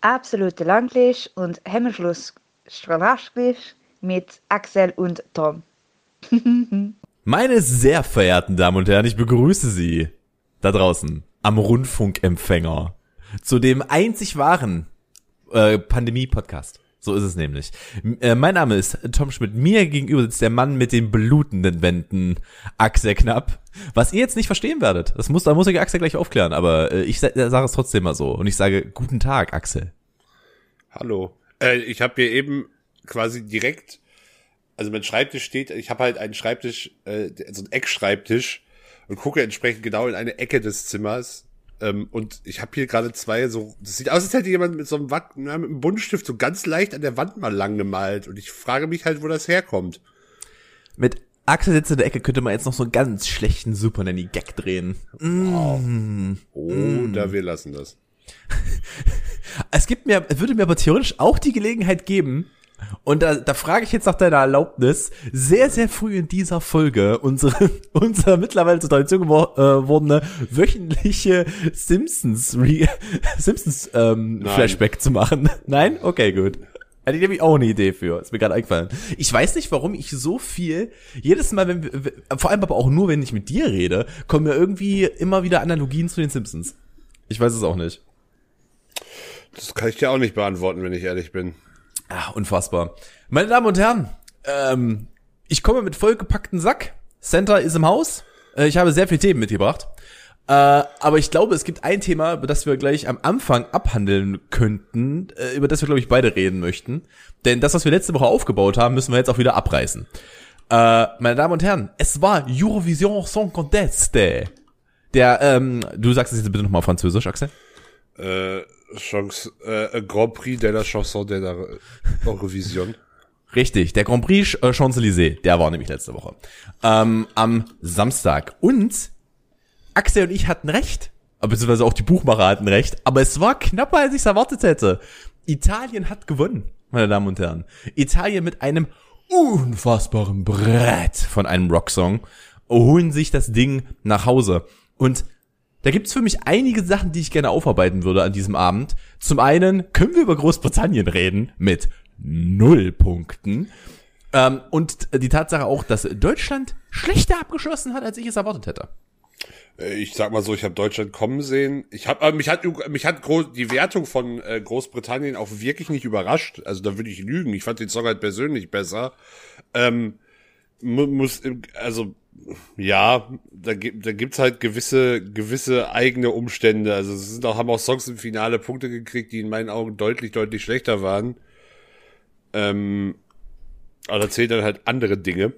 absolute Langlisch und Hemmschluss Strahlaschglisch mit Axel und Tom. Meine sehr verehrten Damen und Herren, ich begrüße Sie da draußen am Rundfunkempfänger zu dem einzig wahren äh, Pandemie-Podcast. So ist es nämlich. Äh, mein Name ist Tom Schmidt. Mir gegenüber sitzt der Mann mit den blutenden Wänden, Axel Knapp. Was ihr jetzt nicht verstehen werdet, das muss, da muss ich Axel gleich aufklären, aber äh, ich sage es trotzdem mal so. Und ich sage, guten Tag, Axel. Hallo. Äh, ich habe hier eben quasi direkt, also mein Schreibtisch steht, ich habe halt einen Schreibtisch, äh, so einen Eckschreibtisch und gucke entsprechend genau in eine Ecke des Zimmers ähm, und ich habe hier gerade zwei so, das sieht aus, als hätte jemand mit so einem, Watt, na, mit einem Buntstift so ganz leicht an der Wand mal lang gemalt. Und ich frage mich halt, wo das herkommt. Mit Axel sitzt in der Ecke könnte man jetzt noch so einen ganz schlechten Super Nanny Gag drehen. Wow. Mm. Oder mm. wir lassen das. es gibt mir, es würde mir aber theoretisch auch die Gelegenheit geben, und da, da frage ich jetzt nach deiner Erlaubnis, sehr, sehr früh in dieser Folge unsere, unser mittlerweile zur Tradition gewordene äh, wöchentliche Simpsons, Re Simpsons ähm, Flashback zu machen. Nein? Okay, gut. Hätte ich nämlich auch eine Idee für. Ist mir gerade eingefallen. Ich weiß nicht, warum ich so viel, jedes Mal, wenn wir, vor allem aber auch nur, wenn ich mit dir rede, kommen mir irgendwie immer wieder Analogien zu den Simpsons. Ich weiß es auch nicht. Das kann ich dir auch nicht beantworten, wenn ich ehrlich bin. Ah, unfassbar. Meine Damen und Herren, ähm, ich komme mit vollgepackten Sack. Center ist im Haus. Äh, ich habe sehr viele Themen mitgebracht. Äh, aber ich glaube, es gibt ein Thema, über das wir gleich am Anfang abhandeln könnten, äh, über das wir, glaube ich, beide reden möchten. Denn das, was wir letzte Woche aufgebaut haben, müssen wir jetzt auch wieder abreißen. Äh, meine Damen und Herren, es war Eurovision Song Contest. Der, ähm, du sagst es jetzt bitte nochmal französisch, Axel. Äh Chance, äh, Grand Prix de la Chanson de la Eurovision. Richtig, der Grand Prix äh, Champs-Élysées, der war nämlich letzte Woche. Ähm, am Samstag. Und Axel und ich hatten recht. Beziehungsweise auch die Buchmacher hatten recht. Aber es war knapper, als ich es erwartet hätte. Italien hat gewonnen, meine Damen und Herren. Italien mit einem unfassbaren Brett von einem Rocksong holen sich das Ding nach Hause. Und da gibt's für mich einige Sachen, die ich gerne aufarbeiten würde an diesem Abend. Zum einen können wir über Großbritannien reden mit null Punkten. Ähm, und die Tatsache auch, dass Deutschland schlechter abgeschlossen hat, als ich es erwartet hätte. Äh, ich sag mal so, ich habe Deutschland kommen sehen. Ich habe äh, mich hat mich hat die Wertung von äh, Großbritannien auch wirklich nicht überrascht. Also da würde ich lügen. Ich fand den Song halt persönlich besser. Ähm, muss also ja, da, gibt da gibt's halt gewisse, gewisse eigene Umstände. Also es sind auch, haben auch Songs im Finale Punkte gekriegt, die in meinen Augen deutlich, deutlich schlechter waren. Ähm, aber da zählen dann halt andere Dinge.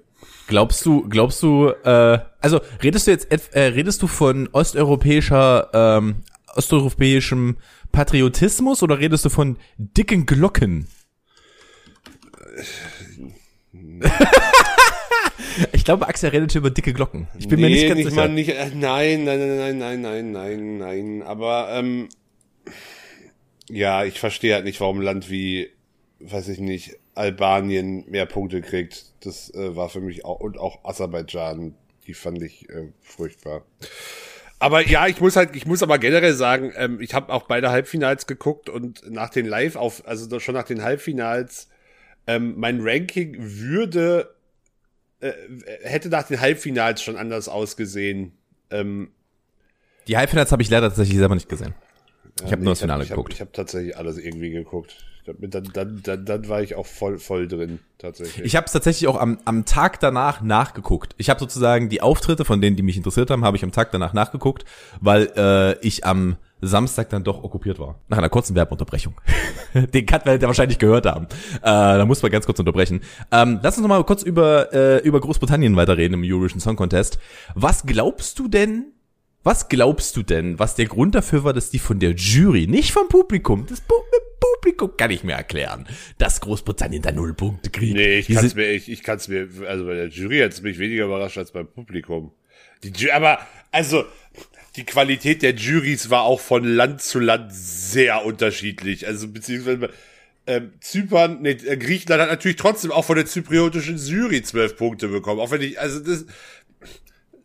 Glaubst du, glaubst du, äh, also redest du jetzt, äh, redest du von osteuropäischer, ähm, osteuropäischem Patriotismus oder redest du von dicken Glocken? Ich glaube, Axel redet über dicke Glocken. Ich bin nee, mir nicht ganz nicht sicher. Mal nicht, äh, nein, nein, nein, nein, nein, nein, nein. Aber ähm, ja, ich verstehe halt nicht, warum ein Land wie, weiß ich nicht, Albanien mehr Punkte kriegt. Das äh, war für mich auch und auch Aserbaidschan, die fand ich äh, furchtbar. Aber ja, ich muss halt, ich muss aber generell sagen, ähm, ich habe auch beide Halbfinals geguckt und nach den Live auf, also schon nach den Halbfinals, ähm, mein Ranking würde äh, hätte nach den Halbfinals schon anders ausgesehen. Ähm, die Halbfinals habe ich leider tatsächlich selber nicht gesehen. Ich ja, habe nee, nur das Finale hab, geguckt. Ich habe hab tatsächlich alles irgendwie geguckt. Dann, dann, dann, dann war ich auch voll, voll drin, tatsächlich. Ich habe es tatsächlich auch am, am Tag danach nachgeguckt. Ich habe sozusagen die Auftritte von denen, die mich interessiert haben, habe ich am Tag danach nachgeguckt, weil äh, ich am Samstag dann doch okkupiert war. Nach einer kurzen Werbeunterbrechung. Den Cut werdet ihr wahrscheinlich gehört haben. Äh, da muss man ganz kurz unterbrechen. Ähm, lass uns noch mal kurz über, äh, über Großbritannien weiterreden im Eurovision Song Contest. Was glaubst du denn, was glaubst du denn, was der Grund dafür war, dass die von der Jury, nicht vom Publikum, das Publikum kann ich mir erklären, dass Großbritannien da null Punkte kriegt. Nee, ich kann es mir, ich, ich kann's mir, also bei der Jury hat es mich weniger überrascht als beim Publikum. Die Jury, aber, also, die Qualität der Juries war auch von Land zu Land sehr unterschiedlich. Also beziehungsweise ähm, Zypern, nee, äh, Griechenland hat natürlich trotzdem auch von der zypriotischen Jury zwölf Punkte bekommen. Auch wenn ich, also das,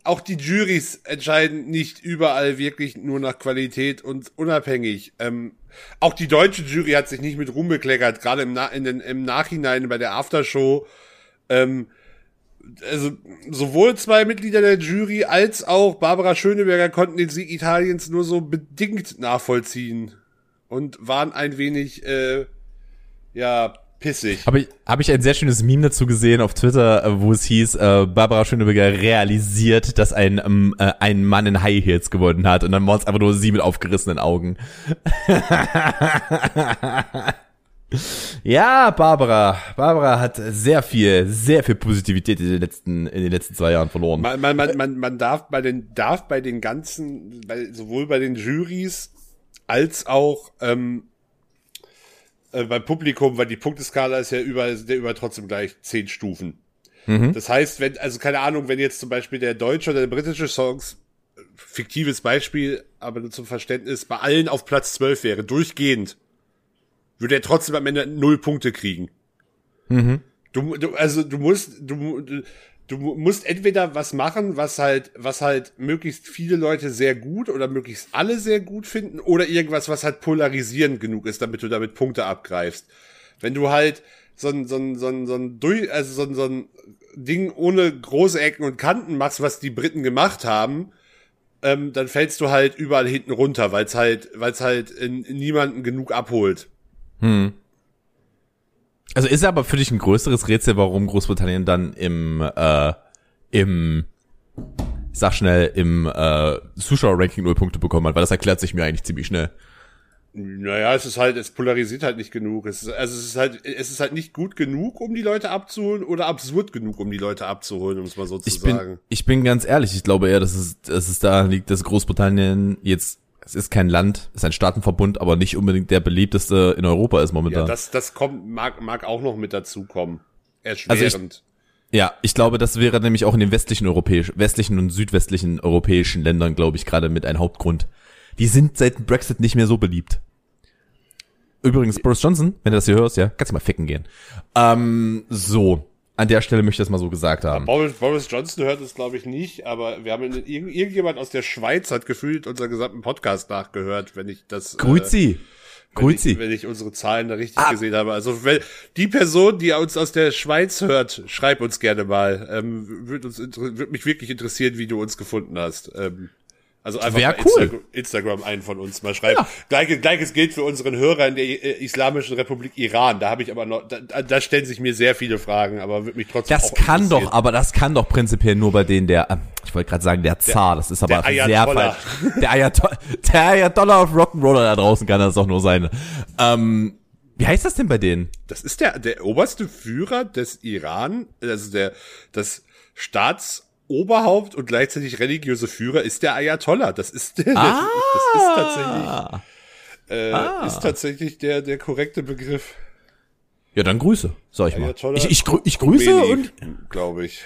auch die Juries entscheiden nicht überall wirklich nur nach Qualität und unabhängig. Ähm, auch die deutsche Jury hat sich nicht mit Ruhm bekleckert, gerade im, Na im Nachhinein bei der Aftershow. Ähm, also sowohl zwei Mitglieder der Jury als auch Barbara Schöneberger konnten den Sieg Italiens nur so bedingt nachvollziehen und waren ein wenig äh, ja pissig. Habe ich, hab ich ein sehr schönes Meme dazu gesehen auf Twitter, äh, wo es hieß, äh, Barbara Schöneberger realisiert, dass ein, ähm, äh, ein Mann in High Heels gewonnen hat und dann war es einfach nur sie mit aufgerissenen Augen. ja, Barbara. Barbara hat sehr viel, sehr viel Positivität in den letzten, in den letzten zwei Jahren verloren. Man, man, man, man, man darf bei den, darf bei den ganzen, bei, sowohl bei den Juries als auch ähm, äh, beim Publikum, weil die Punkteskala ist ja überall, der über trotzdem gleich zehn Stufen. Mhm. Das heißt, wenn, also keine Ahnung, wenn jetzt zum Beispiel der deutsche oder der britische Songs, äh, fiktives Beispiel, aber nur zum Verständnis, bei allen auf Platz 12 wäre, durchgehend, würde er trotzdem am Ende null Punkte kriegen. Mhm. Du, du, also du musst, du, du, du musst entweder was machen, was halt, was halt möglichst viele Leute sehr gut oder möglichst alle sehr gut finden, oder irgendwas, was halt polarisierend genug ist, damit du damit Punkte abgreifst. Wenn du halt so ein, so ein, so ein, so ein, durch, also so ein, so ein Ding ohne große Ecken und Kanten machst, was die Briten gemacht haben, ähm, dann fällst du halt überall hinten runter, weil es halt, weil es halt in, in niemanden genug abholt. Hm. Also ist aber für dich ein größeres Rätsel, warum Großbritannien dann im, äh, im, sag schnell, im äh, Zuschauer-Ranking null Punkte bekommen hat, weil das erklärt sich mir eigentlich ziemlich schnell. Naja, es ist halt, es polarisiert halt nicht genug. Es ist, also es ist halt, es ist halt nicht gut genug, um die Leute abzuholen oder absurd genug, um die Leute abzuholen, um es mal so zu Ich bin, sagen. ich bin ganz ehrlich, ich glaube eher, dass es, dass es da liegt, dass Großbritannien jetzt, es ist kein Land, es ist ein Staatenverbund, aber nicht unbedingt der beliebteste in Europa ist Ja, momentan. das, das kommt, mag, mag auch noch mit dazu kommen. Also Erschwerend. Ja, ich glaube, das wäre nämlich auch in den westlichen europäischen, westlichen und südwestlichen europäischen Ländern, glaube ich, gerade mit ein Hauptgrund. Die sind seit dem Brexit nicht mehr so beliebt. Übrigens, Boris Johnson, wenn du das hier hörst, ja, kannst du mal ficken gehen. Ähm, so. An der Stelle möchte ich das mal so gesagt haben. Boris, Boris Johnson hört es, glaube ich, nicht, aber wir haben irgend, irgendjemand aus der Schweiz hat gefühlt unseren gesamten Podcast nachgehört, wenn ich das. Grüezi. wenn Grüezi. ich, wenn ich unsere Zahlen da richtig Ah. gesehen habe. Also wenn die Person, die uns aus der Schweiz hört, schreib uns gerne mal. Ähm, Würde uns inter- würd mich wirklich interessieren, wie du uns gefunden hast. Ähm, also einfach Wär cool. Instagram, Instagram einen von uns mal schreiben. Gleiches, Gleiches gilt für unseren Hörer in der äh, Islamischen Republik Iran. Da habe ich aber noch, da, da stellen sich mir sehr viele Fragen, aber würde mich trotzdem Das kann doch, aber das kann doch prinzipiell nur bei denen der, äh, ich wollte gerade sagen, der Zar, das ist aber der sehr falsch. Der Ayatollah, der Ayatollah auf Rock'n'Roller da draußen kann das doch nur sein. Ähm, wie heißt das denn bei denen? Das ist der, der oberste Führer des Iran, also der, das Staatsoberhaupt und gleichzeitig religiöse Führer ist der Ayatollah. Das ist der, das, das ist tatsächlich, äh, Ah. ist tatsächlich der, der korrekte Begriff. Ja, dann Grüße, sag ich mal. Ayatollah Ich, ich, grü ich grüße Khomeini, und glaube ich.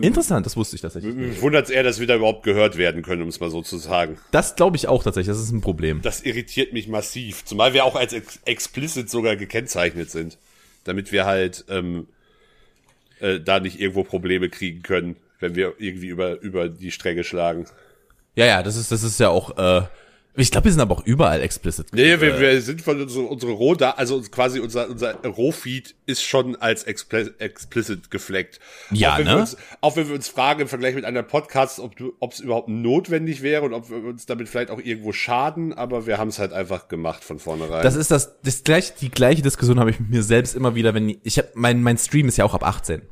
interessant, das wusste ich tatsächlich. Mich wundert eher, dass wir da überhaupt gehört werden können, um es mal so zu sagen. Das glaube ich auch tatsächlich, das ist ein Problem. Das irritiert mich massiv. Zumal wir auch als ex explicit sogar gekennzeichnet sind. Damit wir halt ähm, äh, da nicht irgendwo Probleme kriegen können, wenn wir irgendwie über, über die Stränge schlagen. Ja, ja, das ist, das ist ja auch, äh, ich glaube, wir sind aber auch überall explicit. Nee, wir, wir sind von unsere, unsere Roh da, also quasi unser, unser Rohfeed ist schon als expli explicit gefleckt. Ja, auch wenn ne? Wir uns, auch wenn wir uns fragen im Vergleich mit einem Podcast, ob es überhaupt notwendig wäre und ob wir uns damit vielleicht auch irgendwo schaden, aber wir haben es halt einfach gemacht von vornherein. Das ist das, das gleich, die gleiche Diskussion habe ich mit mir selbst immer wieder, wenn ich habe mein mein Stream ist ja auch ab 18.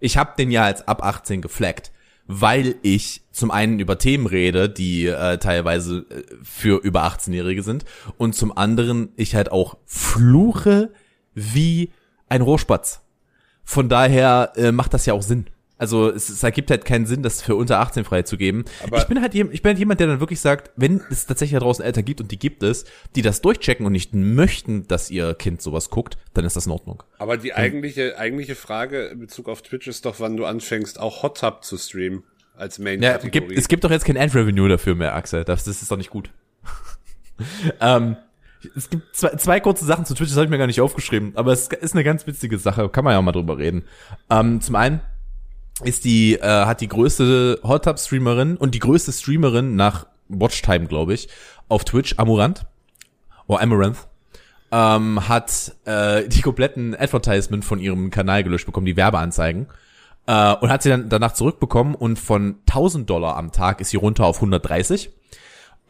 Ich habe den ja als ab 18 geflaggt, weil ich zum einen über Themen rede, die äh, teilweise äh, für über 18-Jährige sind und zum anderen ich halt auch fluche wie ein Rohrspatz. Von daher äh, macht das ja auch Sinn. Also es, es ergibt halt keinen Sinn, das für unter 18 freizugeben. Ich bin halt ich bin halt jemand, der dann wirklich sagt, wenn es tatsächlich da draußen Eltern gibt und die gibt es, die das durchchecken und nicht möchten, dass ihr Kind sowas guckt, dann ist das in Ordnung. aber die eigentliche, eigentliche Frage in Bezug auf Twitch ist doch, wann du anfängst, auch Hot Tub zu streamen als Ja, Main-Kategorie. gibt, es gibt doch jetzt kein Ad-Revenue dafür mehr, Axel. Das, das ist doch nicht gut. ähm, es gibt zwei, zwei kurze Sachen zu Twitch, das habe ich mir gar nicht aufgeschrieben, aber es ist eine ganz witzige Sache, kann man ja auch mal drüber reden. Ähm, zum einen, ist die, äh, hat die größte Hot Tub Streamerin und die größte Streamerin nach Watchtime, glaube ich, auf Twitch, Amurant. Oder Amaranth. Ähm, hat äh, die kompletten Advertisement von ihrem Kanal gelöscht bekommen, die Werbeanzeigen. Äh, und hat sie dann danach zurückbekommen und von 1000 Dollar am Tag ist sie runter auf 130.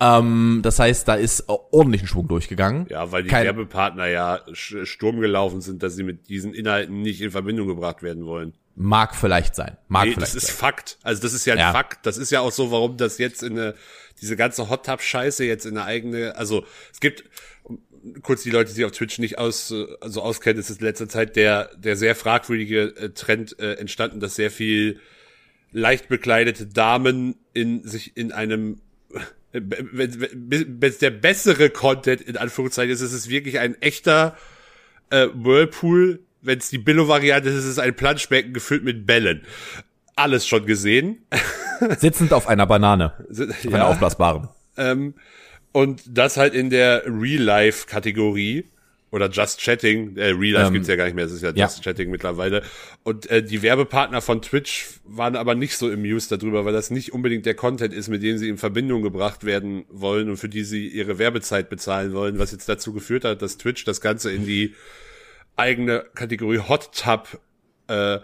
Ähm, das heißt, da ist ordentlich ein Schwung durchgegangen. Ja, weil die Kein- Werbepartner ja Sturm gelaufen sind, dass sie mit diesen Inhalten nicht in Verbindung gebracht werden wollen. Mag vielleicht sein. Mag Nee, vielleicht das ist sein. Fakt. Also das ist ja ein Ja. Fakt. Das ist ja auch so, warum das jetzt in eine, diese ganze Hot Tub Scheiße jetzt in eine eigene, also es gibt kurz die Leute, die sich auf Twitch nicht aus, äh, also auskennen, es ist in letzter Zeit der, der sehr fragwürdige äh, Trend äh, entstanden, dass sehr viel leicht bekleidete Damen in sich in einem wenn wenn- wenn es der bessere Content in Anführungszeichen ist, ist es wirklich ein echter äh, Whirlpool. Wenn es die Billo-Variante ist, ist es ein Planschbecken gefüllt mit Bällen. Alles schon gesehen. Sitzend auf einer Banane. Auf einer aufblasbaren. Ähm, und das halt in der Real-Life-Kategorie. Oder Just Chatting. Äh, Real Life Ähm, gibt's ja gar nicht mehr, es ist ja ja. Just Chatting mittlerweile. Und äh, die Werbepartner von Twitch waren aber nicht so amused darüber, weil das nicht unbedingt der Content ist, mit dem sie in Verbindung gebracht werden wollen und für die sie ihre Werbezeit bezahlen wollen, was jetzt dazu geführt hat, dass Twitch das Ganze in die eigene Kategorie Hot Tub äh,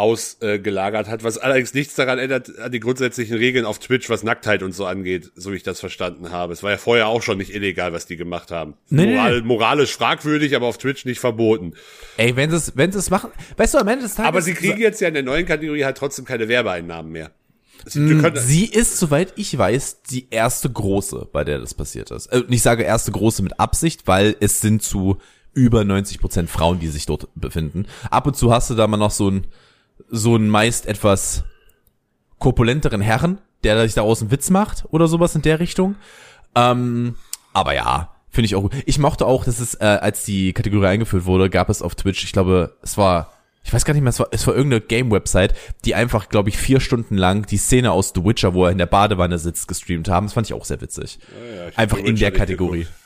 ausgelagert hat, was allerdings nichts daran ändert, an die grundsätzlichen Regeln auf Twitch, was Nacktheit und so angeht, so wie ich das verstanden habe. Es war ja vorher auch schon nicht illegal, was die gemacht haben. Nee, Moral, moralisch fragwürdig, aber auf Twitch nicht verboten. Ey, wenn sie es, wenn sie es machen, weißt du, am Ende des Tages. Aber sie kriegen jetzt ja in der neuen Kategorie halt trotzdem keine Werbeeinnahmen mehr. Sie, wir können, Sie ist, soweit ich weiß, die erste große, bei der das passiert ist. Äh, ich sage erste große mit Absicht, weil es sind zu über 90 Prozent Frauen, die sich dort befinden. Ab und zu hast du da mal noch so einen, so einen meist etwas korpulenteren Herren, der sich daraus einen Witz macht oder sowas in der Richtung. Ähm, aber ja, finde ich auch gut. Ich mochte auch, dass es, äh, als die Kategorie eingeführt wurde, gab es auf Twitch, ich glaube, es war, ich weiß gar nicht mehr, es war, es war irgendeine Game-Website, die einfach, glaube ich, vier Stunden lang die Szene aus The Witcher, wo er in der Badewanne sitzt, gestreamt haben. Das fand ich auch sehr witzig. ja, hab einfach in der Kategorie. geguckt.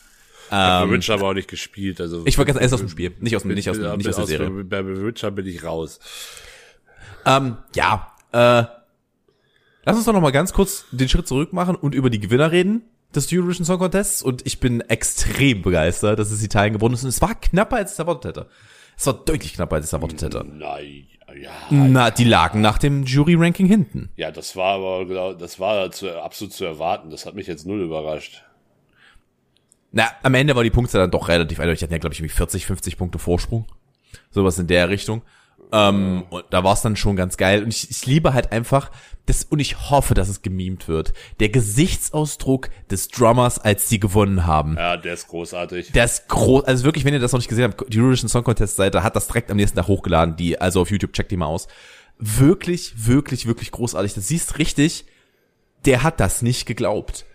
The Witcher aber auch nicht gespielt. Also Ich war ganz erst aus dem Spiel, nicht aus, nicht aus, bin- nicht aus der Serie. Bei Witcher bin ich raus. Ähm, ja, äh, lass uns doch noch mal ganz kurz den Schritt zurück machen und über die Gewinner reden des Eurovision Song Contests und ich bin extrem begeistert, dass es Italien gewonnen ist und es war knapper, als ich es erwartet hätte. Es war deutlich knapper, als ich es erwartet hätte. Nein, ja. Na, die lagen nach dem Jury-Ranking hinten. Ja, das war aber genau, das war zu, absolut zu erwarten. Das hat mich jetzt null überrascht. Na, am Ende war die Punkte dann doch relativ eindeutig. Die hatten ja, glaube ich, irgendwie 40, 50 Punkte Vorsprung. Sowas in der Richtung. Ähm, und da war es dann schon ganz geil. Und ich, ich liebe halt einfach, das, und ich hoffe, dass es gemimt wird. Der Gesichtsausdruck des Drummers, als sie gewonnen haben. Ja, der ist großartig. Der ist groß, also wirklich, wenn ihr das noch nicht gesehen habt, die Eurovision Song Contest Seite hat das direkt am nächsten Tag hochgeladen, die, also auf YouTube, checkt die mal aus. Wirklich, wirklich, wirklich großartig. Das siehst richtig, der hat das nicht geglaubt.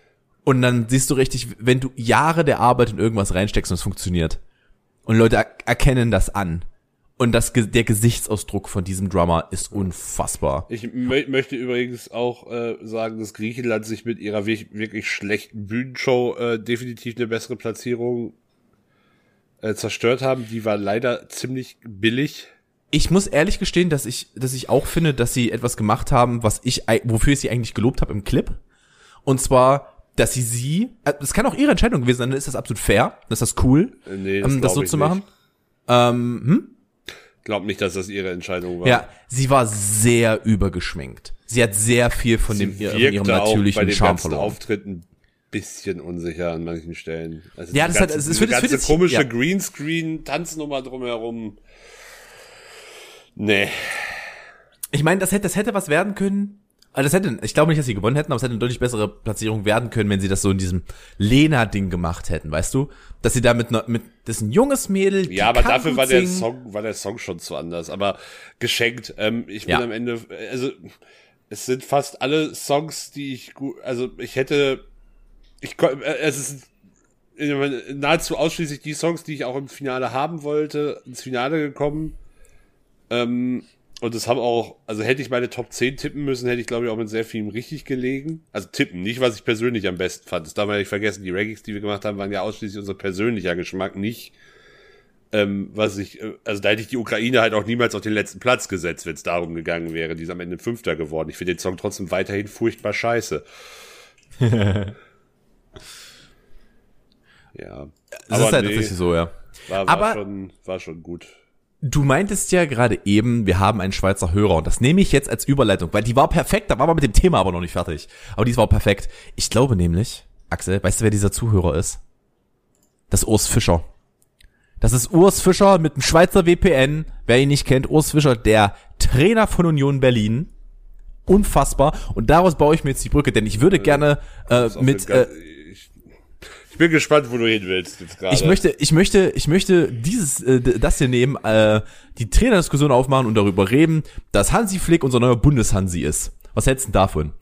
Und dann siehst du richtig, wenn du Jahre der Arbeit in irgendwas reinsteckst und es funktioniert. Und Leute er erkennen das an. Und das, der Gesichtsausdruck von diesem Drummer ist unfassbar. Ich mö möchte übrigens auch äh, sagen, dass Griechenland sich mit ihrer wirklich, schlechten Bühnenshow äh, definitiv eine bessere Platzierung äh, zerstört haben. Die war leider ziemlich billig. Ich muss ehrlich gestehen, dass ich, dass ich auch finde, dass sie etwas gemacht haben, was ich, wofür ich sie eigentlich gelobt habe im Clip. Und zwar, dass sie sie, äh, das kann auch ihre Entscheidung gewesen sein, dann ist das absolut fair, das ist das cool, Äh, nee, das ähm, das so zu nicht. machen. Ähm, hm? Glaub nicht, dass das ihre Entscheidung war. Ja, sie war sehr übergeschminkt. Sie hat sehr viel von dem, Sie von wirkte ihrem auch bei natürlichen dem Charme verloren. Auftritt ein bisschen unsicher an manchen Stellen. Also Ja, das hat- ganze, es ist für das- für ganze das- komische ja. Greenscreen-Tanznummer drumherum. Nee. Ich meine, das hätte, das hätte was werden können. Also das hätte, ich glaube nicht, dass sie gewonnen hätten, aber es hätte eine deutlich bessere Platzierung werden können, wenn sie das so in diesem Lena-Ding gemacht hätten, weißt du? Dass sie da mit, einer- mit, das ist ein junges Mädel. Ja, aber dafür war der. Song, war der Song schon zu anders. Aber geschenkt. Ähm, ich bin Ja. am Ende, also es sind fast alle Songs, die ich gut, also ich hätte, ich äh, es ist nahezu ausschließlich die Songs, die ich auch im Finale haben wollte, ins Finale gekommen. Ähm, und es haben auch, also hätte ich meine Top 10 tippen müssen, hätte ich glaube ich auch mit sehr vielem richtig gelegen. Also tippen, nicht was ich persönlich am besten fand. Das darf man ja nicht vergessen. Die Rankings, die wir gemacht haben, waren ja ausschließlich unser persönlicher Geschmack, nicht Ähm, was ich, äh, also da hätte ich die Ukraine halt auch niemals auf den letzten Platz gesetzt, wenn es darum gegangen wäre. Die ist am Ende Fünfter geworden. Ich finde den Song trotzdem weiterhin furchtbar scheiße. ja. Das ist halt tatsächlich so, ja. War, war, Aber- schon, war schon gut. Du meintest ja gerade eben, wir haben einen Schweizer Hörer und das nehme ich jetzt als Überleitung, weil die war perfekt, da waren wir mit dem Thema aber noch nicht fertig. Aber die war perfekt. Ich glaube nämlich, Axel, weißt du, wer dieser Zuhörer ist? Das ist Urs Fischer. Das ist Urs Fischer mit einem Schweizer VPN. Wer ihn nicht kennt, Urs Fischer, der Trainer von Union Berlin. Unfassbar. Und daraus baue ich mir jetzt die Brücke, denn ich würde gerne äh, Ist auf mit äh, bin gespannt, wo du hin willst jetzt gerade. ich möchte, ich möchte, ich möchte dieses, äh, das hier nehmen, äh, die Trainerdiskussion aufmachen und darüber reden, dass Hansi Flick unser neuer Bundeshansi ist. Was hältst du denn davon?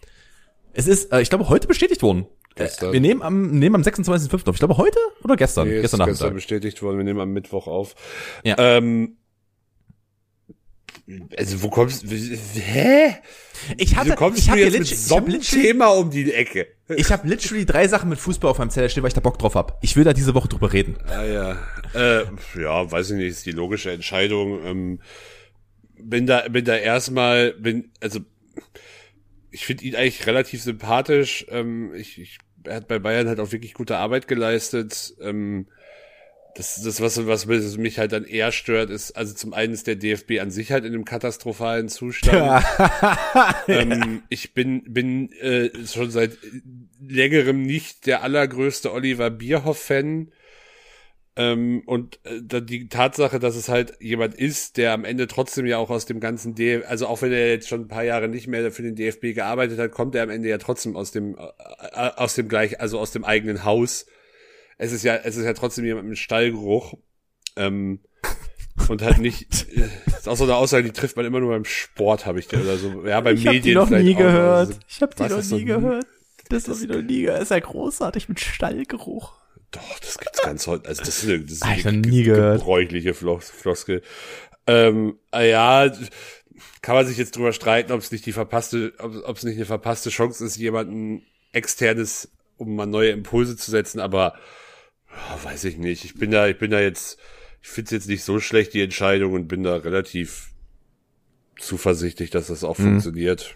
Es ist, äh, ich glaube, heute bestätigt worden. Gestern. Äh, wir nehmen am, nehmen am 26.05. auf. Ich glaube, heute oder gestern? Nee, gestern gestern Nachmittag. bestätigt worden. Wir nehmen am Mittwoch auf. Ja. Ähm, also wo kommst du? Hä? Ich hatte, Wieso kommst ich du habe jetzt mit so einem Thema um die Ecke? ich hab literally drei Sachen mit Fußball auf meinem Zettel stehen, weil ich da Bock drauf hab. Ich will da diese Woche drüber reden. Ah ja. Äh, ja, weiß ich nicht, ist die logische Entscheidung. Ähm, bin da, bin da erstmal, bin, also ich finde ihn eigentlich relativ sympathisch. Ähm, ich, ich, er hat bei Bayern halt auch wirklich gute Arbeit geleistet. Ähm, das, das was, was mich halt dann eher stört, ist, also zum einen ist der DFB an sich halt in einem katastrophalen Zustand. ähm, ich bin, bin äh, schon seit längerem nicht der allergrößte Oliver Bierhoff-Fan. Ähm, und äh, die Tatsache, dass es halt jemand ist, der am Ende trotzdem ja auch aus dem ganzen DFB, also auch wenn er jetzt schon ein paar Jahre nicht mehr für den DFB gearbeitet hat, kommt er am Ende ja trotzdem aus dem, äh, äh, aus dem gleich, also aus dem eigenen Haus. Es ist ja, es ist ja trotzdem jemand mit Stallgeruch. Ähm, und halt nicht, äh, ist auch so eine Aussage, die trifft man immer nur beim Sport, habe ich oder so. Ja, bei ich Medien die noch vielleicht nie auch, gehört. so- Ich hab die noch nie gehört. Das hab ich noch nie gehört. Ist ja großartig mit Stallgeruch. Doch, das gibt's ganz heute. Also das ist eine, das ist eine nie gehört. gebräuchliche Flos Floskel. Ähm, ah ja, kann man sich jetzt drüber streiten, ob es nicht die verpasste, ob es nicht eine verpasste Chance ist, jemanden externes, um mal neue Impulse zu setzen, aber ja, weiß ich nicht. Ich bin da, ich bin da jetzt, ich finde es jetzt nicht so schlecht, die Entscheidung, und bin da relativ zuversichtlich, dass das auch funktioniert.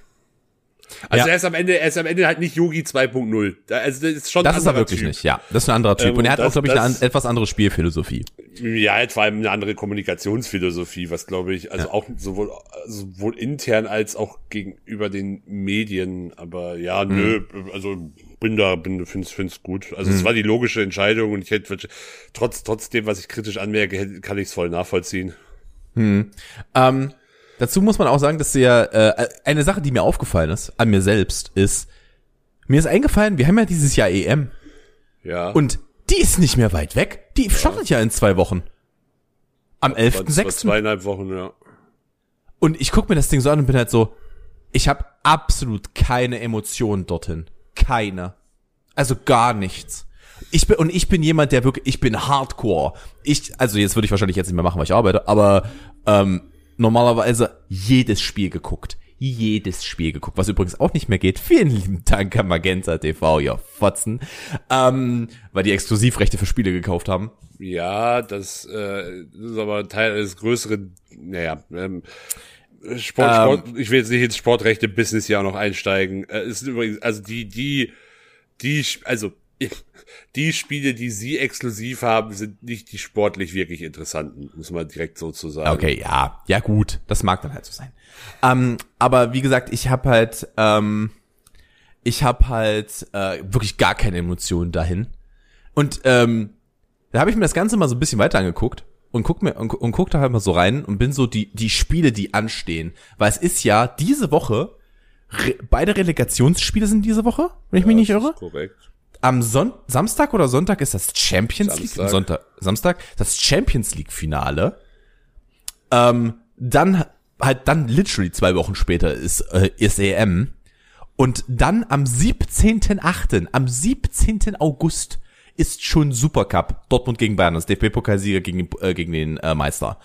Also Mhm. Ja. er ist am Ende, er ist am Ende halt nicht Yogi 2.0. Da- Also das ist schon Das ein ist er wirklich Typ. nicht, ja. Das ist ein anderer Typ. Ähm, und er hat das- auch, glaube ich, eine an, etwas andere Spielphilosophie. Ja, vor allem eine andere Kommunikationsphilosophie, was glaube ich, also auch sowohl, sowohl intern als auch gegenüber den Medien. Aber ja, nö, also bin da, bin, find's, find's gut. Also es war die logische Entscheidung und ich hätte trotz, trotzdem, was ich kritisch anmerke, kann ich es voll nachvollziehen. Ähm, dazu muss man auch sagen, dass der, äh, eine Sache, die mir aufgefallen ist, an mir selbst, ist, mir ist eingefallen, wir haben ja dieses Jahr EM Ja. und die ist nicht mehr weit weg. Die startet ja in zwei Wochen. Am War- war 11.06. zweieinhalb Wochen, ja. Und ich guck mir das Ding so an und bin halt so, ich habe absolut keine Emotionen dorthin. Keine. Also gar nichts. Ich bin, und ich bin jemand, der wirklich, ich bin Hardcore. Ich, also jetzt würde ich wahrscheinlich jetzt nicht mehr machen, weil ich arbeite, aber ähm, normalerweise jedes Spiel geguckt. Jedes Spiel geguckt, was übrigens auch nicht mehr geht. Vielen lieben Dank an Magenta TV, ihr Fotzen. Ähm, weil die Exklusivrechte für Spiele gekauft haben. Ja, das, äh, das ist aber Teil eines größeren, naja, ähm, Sport, Ähm. Sport, ich will jetzt nicht ins Sportrechte-Business ja noch einsteigen. Äh, es sind übrigens, also die, die, die, also die Spiele, die sie exklusiv haben, sind nicht die sportlich wirklich interessanten, muss man direkt so zu sagen. Okay, ja, ja gut, das mag dann halt so sein. Ähm, aber wie gesagt, ich habe halt, ähm, ich habe halt äh, wirklich gar keine Emotionen dahin. Und ähm, da habe ich mir das Ganze mal so ein bisschen weiter angeguckt und guck mir und, und guck da halt mal so rein und bin so die die Spiele, die anstehen, weil es ist ja diese Woche Re beide Relegationsspiele sind diese Woche, wenn ich mich nicht Das ist irre. Korrekt. Am Son Samstag oder Sonntag ist das Champions League. Samstag. Sonntag, Samstag, das Champions League Finale. Ähm, dann halt dann literally zwei Wochen später ist, äh, ist EM. Und dann am 17.8., am 17. August ist schon Supercup. Dortmund gegen Bayern, das DFB-Pokalsieger gegen, den- äh, gegen den äh, Meister.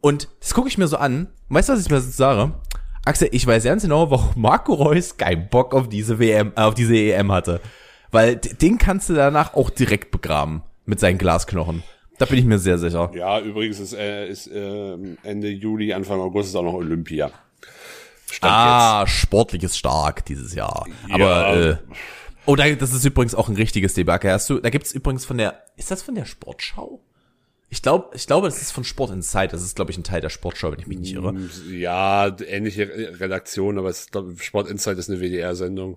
Und das gucke ich mir so an. Weißt du, was ich mir sage? Axel, ich weiß ganz genau, warum Marco Reus keinen Bock auf diese WM, äh, auf diese EM hatte. Weil den kannst du danach auch direkt begraben mit seinen Glasknochen. Da bin ich mir sehr sicher. Ja, übrigens ist, äh, ist äh, Ende Juli, Anfang August ist auch noch Olympia. Stand ah, jetzt. sportlich ist stark dieses Jahr. Ja. Aber äh, oh, da, das ist übrigens auch ein richtiges Debakel. Hast du? Da gibt's übrigens von der. Ist das von der Sportschau? Ich glaube, ich glaube, das ist von Sport Insight. Das ist, glaube ich, ein Teil der Sportschau, wenn ich mich nicht irre. Ja, ähnliche Redaktion, aber es, glaub, Sport Insight ist eine WDR-Sendung.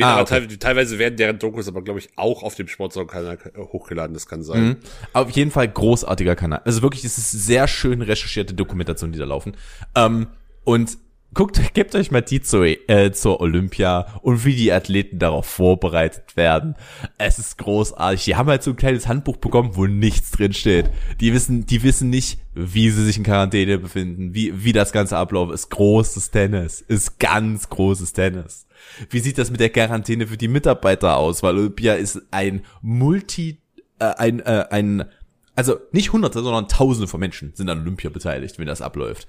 Ah, okay. te teilweise werden deren Dokus aber, glaube ich, auch auf dem Sportschau-Kanal hochgeladen. Das kann sein. Mhm. Auf jeden Fall großartiger Kanal. Also wirklich, es ist sehr schön recherchierte Dokumentation, die da laufen. Ähm, und guckt, gebt euch mal die zur, äh, zur Olympia und wie die Athleten darauf vorbereitet werden. Es ist großartig. Die haben halt so ein kleines Handbuch bekommen, wo nichts drin steht. Die wissen, die wissen nicht, wie sie sich in Quarantäne befinden, wie, wie das ganze abläuft. Ist großes Tennis. Ist ganz großes Tennis. Wie sieht das mit der Quarantäne für die Mitarbeiter aus? Weil Olympia ist ein Multi, äh, ein, äh, ein, also nicht hunderte, sondern tausende von Menschen sind an Olympia beteiligt, wenn das abläuft.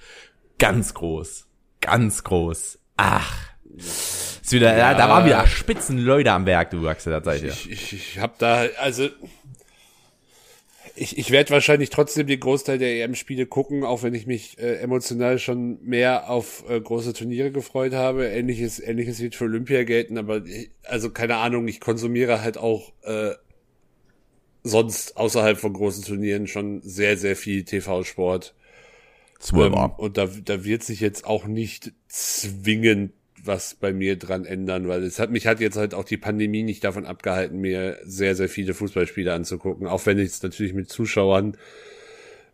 Ganz groß ganz groß. Ach. Ist wieder, ja, da waren wieder spitzen Leute am Werk, du Axel, tatsächlich. Ich, ich, ich hab da, also, ich, ich werde wahrscheinlich trotzdem den Großteil der EM-Spiele gucken, auch wenn ich mich äh, emotional schon mehr auf äh, große Turniere gefreut habe. Ähnliches, ähnliches wird für Olympia gelten, aber ich, also keine Ahnung, ich konsumiere halt auch äh, sonst außerhalb von großen Turnieren schon sehr, sehr viel TV-Sport. Ähm, und da, da wird sich jetzt auch nicht zwingend was bei mir dran ändern, weil es hat mich hat jetzt halt auch die Pandemie nicht davon abgehalten, mir sehr, sehr viele Fußballspiele anzugucken, auch wenn ich es natürlich mit Zuschauern,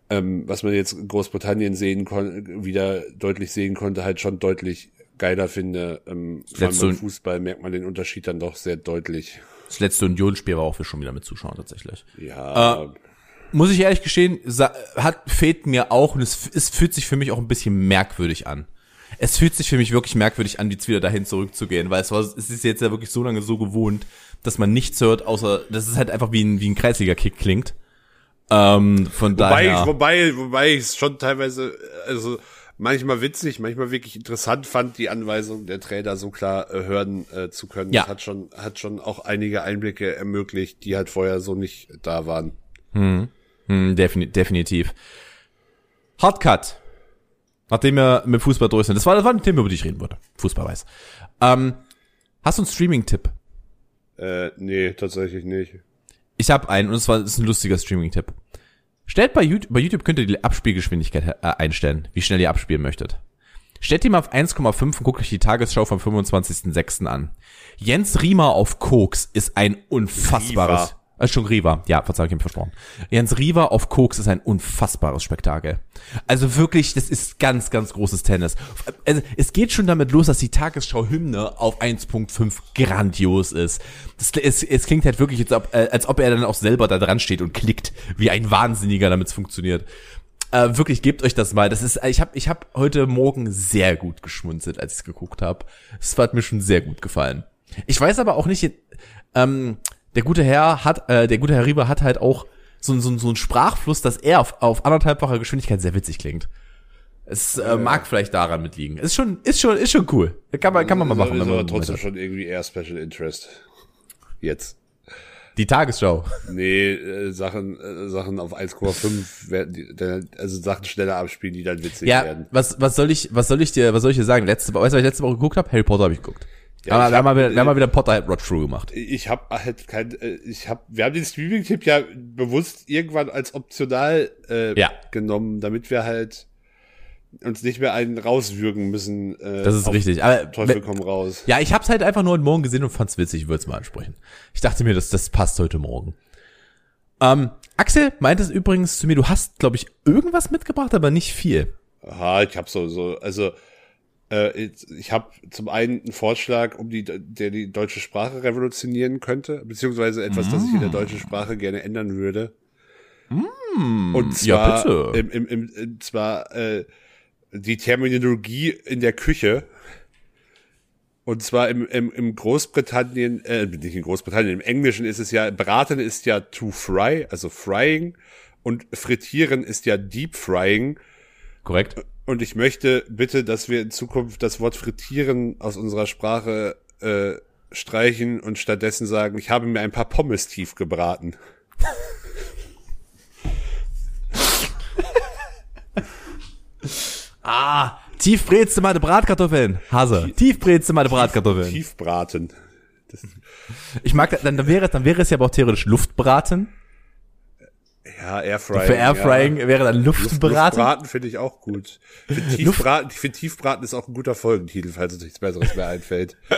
ähm, was man jetzt in Großbritannien sehen konnte, wieder deutlich sehen konnte, halt schon deutlich geiler finde. Ähm, vor allem beim Fußball merkt man den Unterschied dann doch sehr deutlich. Das letzte Unionsspiel war auch für schon wieder mit Zuschauern tatsächlich. Ja. Äh, muss ich ehrlich gestehen, hat fehlt mir auch und es, es fühlt sich für mich auch ein bisschen merkwürdig an. Es fühlt sich für mich wirklich merkwürdig an, jetzt wieder dahin zurückzugehen, weil es war, es ist jetzt ja wirklich so lange so gewohnt, dass man nichts hört, außer, dass es halt einfach wie ein, wie ein kreisliga Kick klingt. Ähm, von wobei daher. Ich, wobei, wobei ich es schon teilweise, also, manchmal witzig, manchmal wirklich interessant fand, die Anweisung der Trainer so klar äh, hören äh, zu können. Ja. Das hat schon, hat schon auch einige Einblicke ermöglicht, die halt vorher so nicht da waren. Hm. Hm, defini definitiv. Hardcut. Nachdem wir mit Fußball durch sind. Das war, das war ein Thema, über die ich reden wollte. Fußball weiß. Ähm, hast du einen Streaming-Tipp? Äh, nee, tatsächlich nicht. Ich habe einen und zwar ist ein lustiger Streaming-Tipp. Stellt bei YouTube, bei YouTube könnt ihr die Abspielgeschwindigkeit äh, einstellen, wie schnell ihr abspielen möchtet. Stellt die mal auf 1,5 und guckt euch die Tagesschau vom 25.06. an. Jens Riemer auf Koks ist ein unfassbares. Äh, schon Riva, ja, verzeihung, ich hab versprochen. Jens Riva auf Koks ist ein unfassbares Spektakel. Also wirklich, das ist ganz, ganz großes Tennis. Also, es geht schon damit los, dass die Tagesschau-Hymne auf 1.5 grandios ist. Das, es, es klingt halt wirklich, als ob, äh, als ob er dann auch selber da dran steht und klickt, wie ein Wahnsinniger, damit es funktioniert. Äh, wirklich, gebt euch das mal. Das ist, ich habe ich hab heute Morgen sehr gut geschmunzelt, als ich es geguckt habe. Es hat mir schon sehr gut gefallen. Ich weiß aber auch nicht, ähm, der gute Herr hat, äh, der gute Herr Rieber hat halt auch so, so, so einen Sprachfluss, dass er auf, auf anderthalbfacher Geschwindigkeit sehr witzig klingt. Es äh, mag vielleicht daran mitliegen. Ist schon, ist schon, ist schon cool. Kann man, kann man mal machen. Ist aber trotzdem schon irgendwie eher Special Interest. Jetzt. Die Tagesschau. Nee, äh, Sachen, äh, Sachen auf 1,5 werden, also Sachen schneller abspielen, die dann witzig ja, werden. Was, was soll ich, was soll ich dir, was soll ich dir sagen? Letzte, weißt du, was ich letzte Woche geguckt habe? Harry Potter habe ich geguckt. Ja, Aber wir, hab, haben mal wieder, wir haben mal wieder Potterhead Rod Through gemacht. Ich habe halt kein, äh, ich habe, wir haben den Streaming-Tipp ja bewusst irgendwann als optional äh, ja. genommen, damit wir halt uns nicht mehr einen rauswürgen müssen. Äh, das ist richtig. Aber Teufel komm raus. Ja, ich hab's halt einfach nur heute Morgen gesehen und fand's witzig. Ich würde es mal ansprechen. Ich dachte mir, das, das passt heute Morgen. Ähm, Axel meint es übrigens zu mir, du hast, glaube ich, irgendwas mitgebracht, aber nicht viel. Aha, ich habe so, so, also äh, ich habe zum einen einen Vorschlag, um die, der die deutsche Sprache revolutionieren könnte, beziehungsweise etwas, mm. das ich in der deutschen Sprache gerne ändern würde. Mm. Und zwar, ja, Im, im, im, im, zwar äh, die Terminologie in der Küche. Und zwar im, im, im Großbritannien, äh, nicht in Großbritannien, im Englischen ist es ja, braten ist ja to fry, also frying, und frittieren ist ja deep frying. Korrekt. Und ich möchte bitte, dass wir in Zukunft das Wort frittieren aus unserer Sprache äh, streichen und stattdessen sagen, ich habe mir ein paar Pommes tief gebraten. ah, tief tiefbrezte meine Bratkartoffeln. Hase. Tiefbrezte meine Bratkartoffeln. Tiefbraten. Das ich mag, dann, dann, wäre, dann wäre es ja aber auch theoretisch Luftbraten. Ja, Airfrying. Für Airfrying Ja. wäre dann Luftbraten. Luftbraten finde ich auch gut. Ich finde Tiefbraten, ich finde Tiefbraten ist auch ein guter Folgentitel, falls uns nichts Besseres mehr einfällt.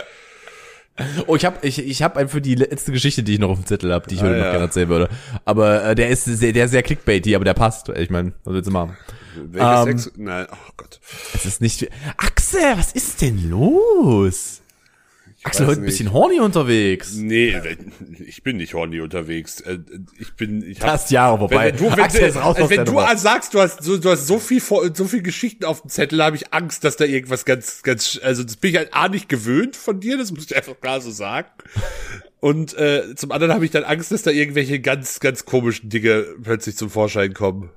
Oh, ich habe ich, ich hab einen für die letzte Geschichte, die ich noch auf dem Zettel habe, die ich Ah, heute noch ja. gerne erzählen würde. Aber äh, der ist sehr, der ist sehr clickbaity, aber der passt. Ich meine, was willst du machen? Welches Ähm, Sex? Nein, oh Gott. Es ist nicht. Axel, was ist denn los? Axel, weiß heute ein bisschen horny unterwegs. Nee, ich bin nicht horny unterwegs. Äh, Ich bin, ich hab, Das Jahre vorbei. Wenn, wenn du, wenn, Axel ist raus also wenn du Nummer. sagst, du hast so, du hast so viel, so viel Geschichten auf dem Zettel, habe ich Angst, dass da irgendwas ganz, ganz, also das bin ich halt A nicht gewöhnt von dir, das muss ich einfach klar so sagen. Und äh, zum anderen habe ich dann Angst, dass da irgendwelche ganz, ganz komischen Dinge plötzlich zum Vorschein kommen.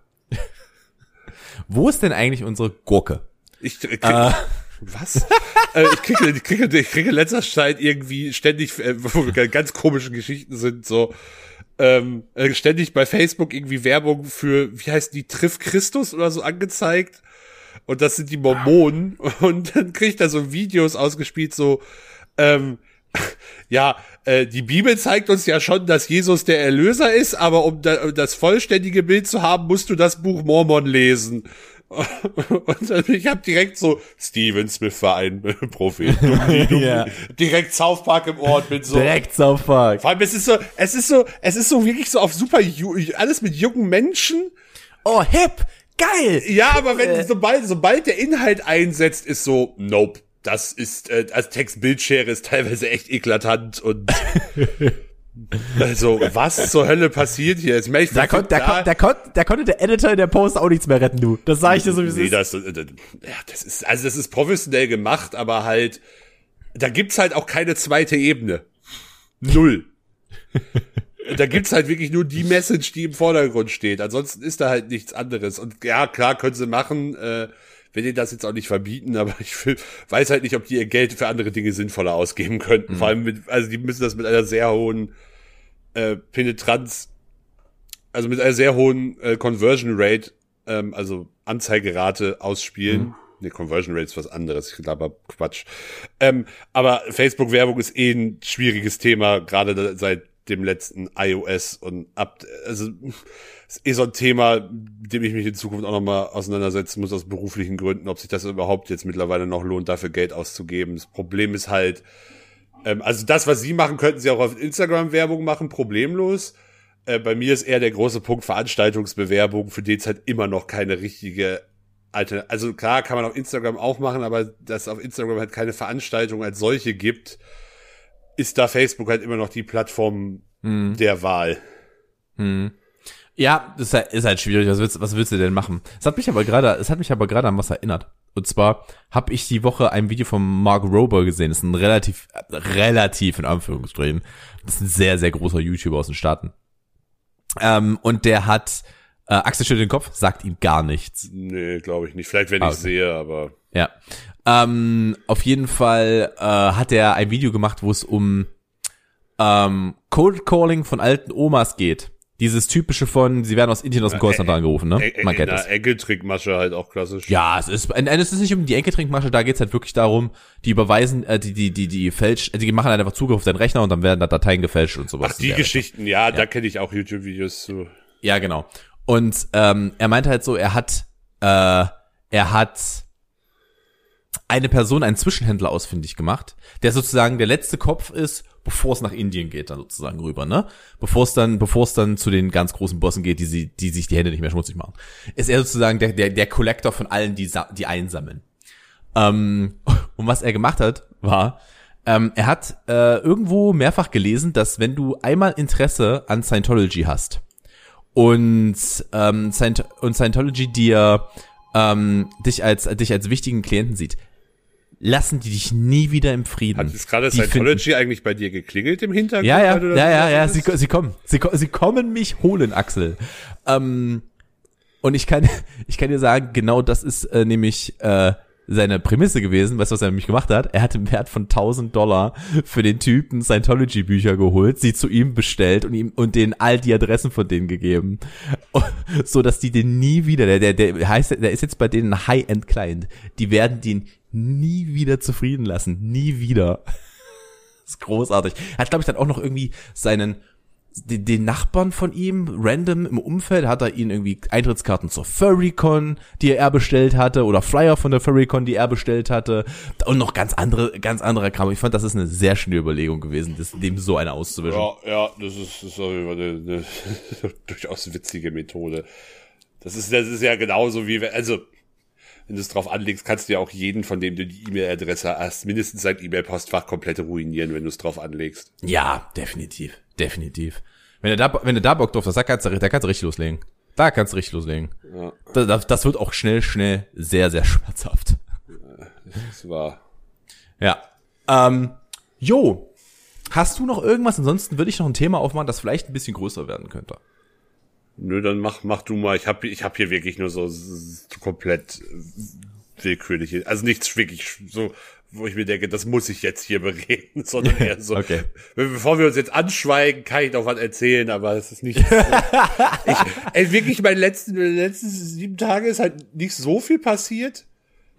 Wo ist denn eigentlich unsere Gurke? Ich äh, krieg, was? äh, ich kriege, ich kriege, ich kriege letzter Zeit irgendwie ständig, äh, wo wir ganz komische Geschichten sind, so ähm, äh, ständig bei Facebook irgendwie Werbung für, wie heißt die, Triff Christus oder so angezeigt. Und das sind die Mormonen. Und dann kriege ich da so Videos ausgespielt, so, ähm, ja, äh, die Bibel zeigt uns ja schon, dass Jesus der Erlöser ist, aber um, da, um das vollständige Bild zu haben, musst du das Buch Mormon lesen. Und ich habe direkt so, Steven Smith war ein Prophet. Dumm, dumm, Ja. Direkt South Park im Ort mit so. Direkt South Park. Vor allem, es ist so, es ist so, es ist so wirklich so auf super, alles mit jungen Menschen. Oh, hip! Geil! Ja, aber wenn, sobald, sobald der Inhalt einsetzt, ist so, nope. Das ist, äh, als Text-Bildschere ist teilweise echt eklatant und, also, was zur Hölle passiert hier? Ich meine, ich Da, kon, da, kon, da, kon, da konnte der Editor in der Post auch nichts mehr retten, du. Das sag ich dir so, wie es Nee, ist. das, äh, das, ja, das ist, also das ist professionell gemacht, aber halt, da gibt's halt auch keine zweite Ebene. Null. da gibt's halt wirklich nur die Message, die im Vordergrund steht. Ansonsten ist da halt nichts anderes. Und ja, klar, können sie machen, äh, will denen das jetzt auch nicht verbieten, aber ich will, weiß halt nicht, ob die ihr Geld für andere Dinge sinnvoller ausgeben könnten. Vor allem mit, also die müssen das mit einer sehr hohen äh, Penetranz, also mit einer sehr hohen äh, Conversion Rate, ähm, also Anzeigerate ausspielen. Nee, Conversion Rate ist was anderes. Ich glaube, Quatsch. Ähm, aber Facebook-Werbung ist eh ein schwieriges Thema, gerade seit dem letzten iOS und ab, also ist eh so ein Thema, dem ich mich in Zukunft auch nochmal auseinandersetzen muss aus beruflichen Gründen, ob sich das überhaupt jetzt mittlerweile noch lohnt, dafür Geld auszugeben. Das Problem ist halt, ähm, also das, was Sie machen, könnten Sie auch auf Instagram Werbung machen, problemlos. Äh, bei mir ist eher der große Punkt Veranstaltungsbewerbung, für den es halt immer noch keine richtige Alter. Also klar kann man auf Instagram auch machen, aber dass auf Instagram halt keine Veranstaltung als solche gibt, ist da Facebook halt immer noch die Plattform der Wahl. Ja, das ist halt, ist halt schwierig. Was willst, was willst du denn machen? Es hat mich aber gerade, es hat mich aber gerade an was erinnert. Und zwar habe ich die Woche ein Video von Mark Rober gesehen. Das ist ein relativ, relativ in Anführungsstrichen. Das ist ein sehr, sehr großer YouTuber aus den Staaten. Ähm, und der hat, äh, Axel schüttelt den Kopf, sagt ihm gar nichts. Nee, glaube ich nicht. Vielleicht, wenn Ah, ich okay. sehe, aber Ja. Ähm, auf jeden Fall äh, hat er ein Video gemacht, wo es um ähm, Cold Calling von alten Omas geht. Dieses typische von, sie werden aus Indien aus dem Callcenter angerufen, ne? äh, Man kennt einer es. Enkeltrickmasche halt auch klassisch. Ja, es ist, äh, es ist nicht um die Enkeltrinkmasche, da geht's halt wirklich darum, die überweisen, äh, die, die, die, die fälsch, die machen halt einfach Zugriff auf deinen Rechner und dann werden da Dateien gefälscht und sowas. Ach, die Ja. Geschichten, ja, da kenne ich auch YouTube-Videos zu. Ja, genau. Und ähm, er meinte halt so, er hat, äh, er hat eine Person, einen Zwischenhändler ausfindig gemacht, der sozusagen der letzte Kopf ist, bevor es nach Indien geht, dann sozusagen rüber, ne? Bevor es dann, bevor es dann zu den ganz großen Bossen geht, die sie, die sich die Hände nicht mehr schmutzig machen, ist er sozusagen der, der, der Collector von allen, die, die einsammeln. Ähm, und was er gemacht hat, war, ähm, er hat äh, irgendwo mehrfach gelesen, dass wenn du einmal Interesse an Scientology hast und ähm, Scient und Scientology dir ähm, dich als dich als wichtigen Klienten sieht, lassen die dich nie wieder im Frieden. Hat jetzt gerade Die finden- Scientology eigentlich bei dir geklingelt im Hintergrund? ja, ja, ja, ja, ja, sie, sie kommen, sie, sie kommen mich holen, Axel. Ähm, und ich kann, ich kann dir sagen, genau das ist äh, nämlich äh, seine Prämisse gewesen, weißt du, was er nämlich gemacht hat? Er hat im Wert von 1000 Dollar für den Typen Scientology-Bücher geholt, sie zu ihm bestellt und ihm und denen all die Adressen von denen gegeben. So, dass die den nie wieder, der, der, der heißt, der ist jetzt bei denen ein High-End-Client. Die werden den nie wieder zufrieden lassen. Nie wieder. Das ist großartig. Er hat, glaube ich, dann auch noch irgendwie seinen den, den Nachbarn von ihm, random im Umfeld, hat er ihnen irgendwie Eintrittskarten zur Furrycon, die er bestellt hatte, oder Flyer von der Furrycon, die er bestellt hatte, und noch ganz andere, ganz anderer Kram. Ich fand, das ist eine sehr schöne Überlegung gewesen, das, dem so eine auszuwischen. Ja, ja, das ist, das ist eine, eine, durchaus witzige Methode. Das ist, das ist ja genauso wie, also, wenn du es drauf anlegst, kannst du ja auch jeden, von dem du die E-Mail-Adresse hast, mindestens sein E-Mail-Postfach komplett ruinieren, wenn du es drauf anlegst. Ja, definitiv, definitiv. Wenn du da, wenn du da Bock drauf hast, da kannst du, da kannst du richtig loslegen. Da kannst du richtig loslegen. Ja. Das, das wird auch schnell, schnell sehr, sehr schmerzhaft. Das war. Ja. Ähm, jo. Hast du noch irgendwas? Ansonsten würde ich noch ein Thema aufmachen, das vielleicht ein bisschen größer werden könnte. Nö, dann mach, mach du mal. Ich habe ich hab hier wirklich nur so, so komplett willkürlich, also nichts wirklich so, wo ich mir denke, das muss ich jetzt hier bereden, sondern eher so, Okay. bevor wir uns jetzt anschweigen, kann ich noch was erzählen, aber es ist nicht, ich, ey, wirklich meine letzten, letzten sieben Tage ist halt nicht so viel passiert.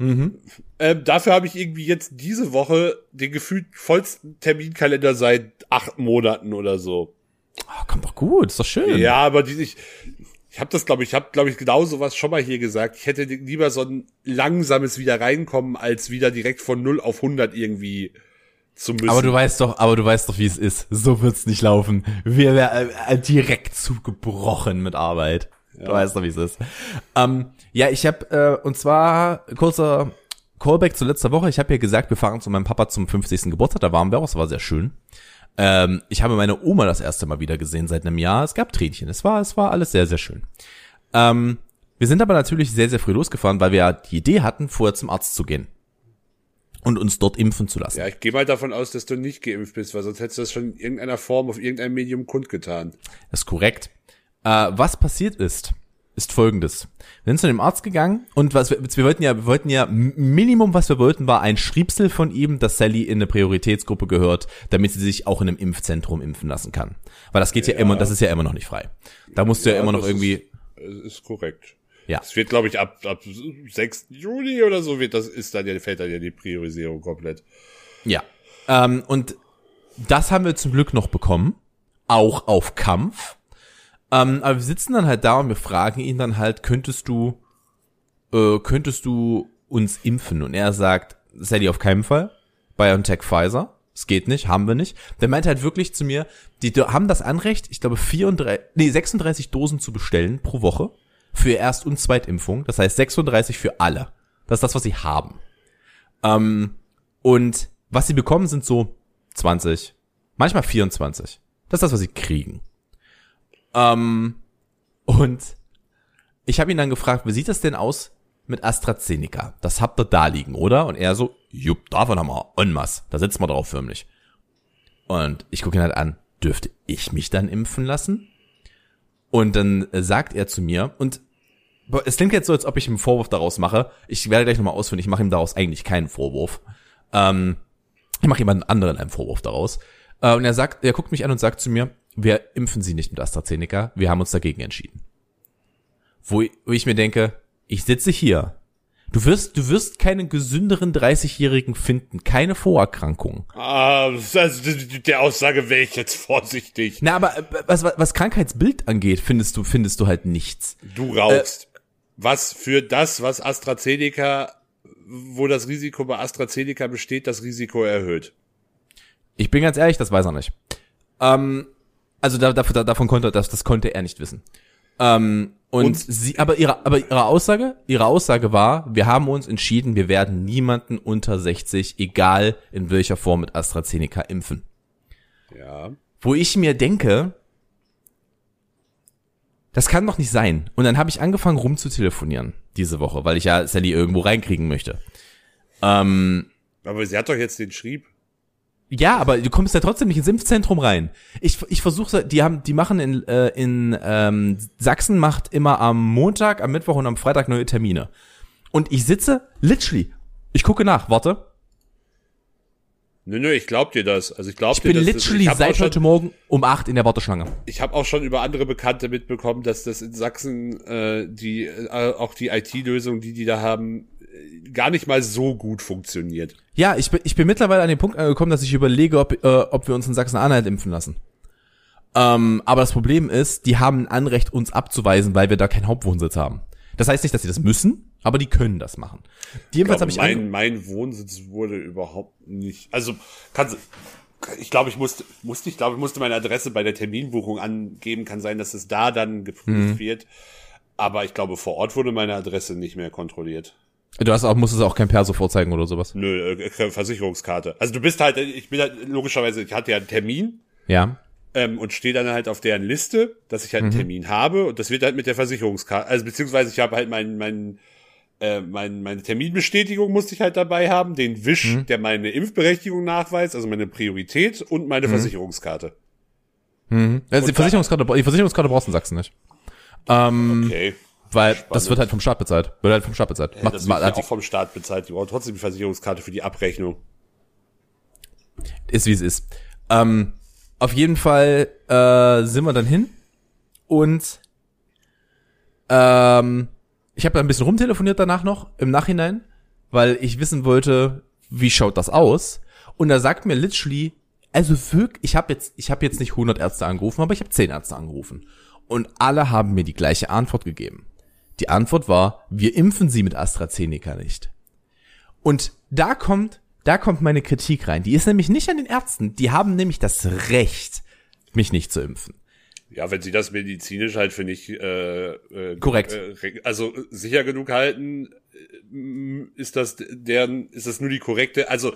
Ähm, dafür habe ich irgendwie jetzt diese Woche den gefühlt vollsten Terminkalender seit acht Monaten oder so. Oh, kommt doch gut, ist doch schön. Ja, aber die, ich, ich habe das, glaube ich, ich habe, glaube ich, genau sowas schon mal hier gesagt. Ich hätte lieber so ein langsames wieder reinkommen, als wieder direkt von 0 auf 100 irgendwie zu müssen. Aber du weißt doch, aber du weißt doch, wie es ist. So wird's nicht laufen. Wir wären äh, direkt zugebrochen mit Arbeit. Du weißt doch, wie es ist. Ähm, ja, ich habe äh, und zwar kurzer Callback zu letzter Woche. Ich habe ja gesagt, wir fahren zu meinem Papa zum 50. Geburtstag. Da waren wir auch. Es war sehr schön. Ähm, ich habe meine Oma das erste Mal wieder gesehen seit einem Jahr. Es gab Tränchen. Es war, es war alles sehr, sehr schön. Ähm, wir sind aber natürlich sehr, sehr früh losgefahren, weil wir ja die Idee hatten, vorher zum Arzt zu gehen und uns dort impfen zu lassen. ja, ich gehe mal davon aus, dass du nicht geimpft bist, weil sonst hättest du das schon in irgendeiner Form auf irgendeinem Medium kundgetan. Das ist korrekt. Äh, was passiert ist, ist folgendes. Wir sind zu dem Arzt gegangen und was wir, wir wollten ja, wir wollten ja, Minimum, was wir wollten, war ein Schriebsel von ihm, dass Sally in eine Prioritätsgruppe gehört, damit sie sich auch in einem Impfzentrum impfen lassen kann. Weil das geht ja, immer, das ist ja immer noch nicht frei. Da musst du ja, immer noch irgendwie, Ist, ist korrekt. ja. Es wird, glaube ich, ab, ab 6. Juli oder so wird das, ist dann ja, fällt dann ja die Priorisierung komplett. Ja. Ähm, und das haben wir zum Glück noch bekommen. Auch auf Kampf. Ähm, aber wir sitzen dann halt da und wir fragen ihn dann halt, könntest du, äh, könntest du uns impfen? Und er sagt, Sally auf keinen Fall. BioNTech Pfizer. Es geht nicht, haben wir nicht. Der meint halt wirklich zu mir, die haben das Anrecht, ich glaube 34, nee, 36 Dosen zu bestellen pro Woche für Erst- und Zweitimpfung. Das heißt 36 für alle. Das ist das, was sie haben. Ähm, und was sie bekommen, sind so 20, manchmal 24. Das ist das, was sie kriegen. Ähm, und ich habe ihn dann gefragt, wie sieht das denn aus mit AstraZeneca? Das habt ihr da liegen, oder? Und er so, jupp, davon haben wir en masse. Da sitzen wir drauf förmlich. Und ich gucke ihn halt an, dürfte ich mich dann impfen lassen? Und dann sagt er zu mir, und es klingt jetzt so, als ob ich einen Vorwurf daraus mache. Ich werde gleich nochmal ausführen, ich mache ihm daraus eigentlich keinen Vorwurf. Ähm, ich mache jemand anderen einen Vorwurf daraus. Äh, und er sagt, er guckt mich an und sagt zu mir, wir impfen sie nicht mit AstraZeneca, wir haben uns dagegen entschieden. Wo ich, wo ich mir denke, ich sitze hier. Du wirst, du wirst keinen gesünderen 30-Jährigen finden, keine Vorerkrankungen. Ah, also der Aussage wäre ich jetzt vorsichtig. Na, aber äh, was, was, was Krankheitsbild angeht, findest du, findest du halt nichts. Du rauchst. was für das, was AstraZeneca, wo das Risiko bei AstraZeneca besteht, das Risiko erhöht. Ich bin ganz ehrlich, das weiß er nicht. Ähm, also da, da, davon konnte das, das konnte er nicht wissen. Ähm, und, Und? sie, aber ihre, aber ihre Aussage, ihre Aussage war, wir haben uns entschieden, wir werden niemanden unter 60, egal in welcher Form mit AstraZeneca impfen. Ja. Wo ich mir denke, das kann doch nicht sein. Und dann habe ich angefangen rumzutelefonieren diese Woche, weil ich ja Sally irgendwo reinkriegen möchte. Ähm, Aber sie hat doch jetzt den Schrieb. Ja, aber du kommst ja trotzdem nicht ins Impfzentrum rein. Ich, ich versuche, die haben, die machen in, äh, in ähm, Sachsen macht immer am Montag, am Mittwoch und am Freitag neue Termine. Und ich sitze literally Ich gucke nach, warte. Nö, nö, ich glaub dir das. Also ich glaub Ich dir bin das. literally auch seit schon- heute Morgen um acht in der Warteschlange. Ich habe auch schon über andere Bekannte mitbekommen, dass das in Sachsen äh, die äh, auch die IT-Lösung, die die da haben, gar nicht mal so gut funktioniert. Ja, ich bin, ich bin mittlerweile an den Punkt angekommen, dass ich überlege, ob, äh, ob wir uns in Sachsen-Anhalt impfen lassen. Ähm, aber das Problem ist, die haben ein Anrecht, uns abzuweisen, weil wir da keinen Hauptwohnsitz haben. Das heißt nicht, dass sie das müssen, aber die können das machen. Jedenfalls habe Ich mein, mein Wohnsitz wurde überhaupt nicht. Also kannst ich glaube, ich musste, musste, ich glaube, ich musste meine Adresse bei der Terminbuchung angeben. Kann sein, dass es da dann geprüft wird. Aber ich glaube, vor Ort wurde meine Adresse nicht mehr kontrolliert. Du hast auch, musstest auch kein Perso vorzeigen oder sowas. Nö, äh, Versicherungskarte. Also du bist halt, ich bin halt, logischerweise, ich hatte ja einen Termin Ja. ähm, und stehe dann halt auf deren Liste, dass ich halt einen Termin habe und das wird halt mit der Versicherungskarte, also beziehungsweise ich habe halt meinen, meinen, äh, mein, meine Terminbestätigung musste ich halt dabei haben, den Wisch, der meine Impfberechtigung nachweist, also meine Priorität und meine Versicherungskarte. Mhm. Also die Versicherungskarte, die Versicherungskarte brauchst du in Sachsen nicht. Ähm, Okay. Weil das wird halt vom Staat bezahlt. Wird halt vom Staat bezahlt. Ja, Macht- das wird ja hat- auch vom Staat bezahlt. Die brauchen trotzdem die Versicherungskarte für die Abrechnung. ist wie es ist. Ähm, auf jeden Fall äh, sind wir dann hin und ähm, ich habe ein bisschen rumtelefoniert danach noch im Nachhinein, weil ich wissen wollte, wie schaut das aus? Und da sagt mir literally, also wirklich, ich habe jetzt, ich habe jetzt nicht 100 Ärzte angerufen, aber ich habe 10 Ärzte angerufen und alle haben mir die gleiche Antwort gegeben. Die Antwort war, wir impfen sie mit AstraZeneca nicht. Und da kommt, da kommt meine Kritik rein. Die ist nämlich nicht an den Ärzten. Die haben nämlich das Recht, mich nicht zu impfen. Ja, wenn sie das medizinisch halt für nicht äh, äh, Korrekt. Äh, also sicher genug halten, äh, ist das deren, ist das nur die korrekte. Also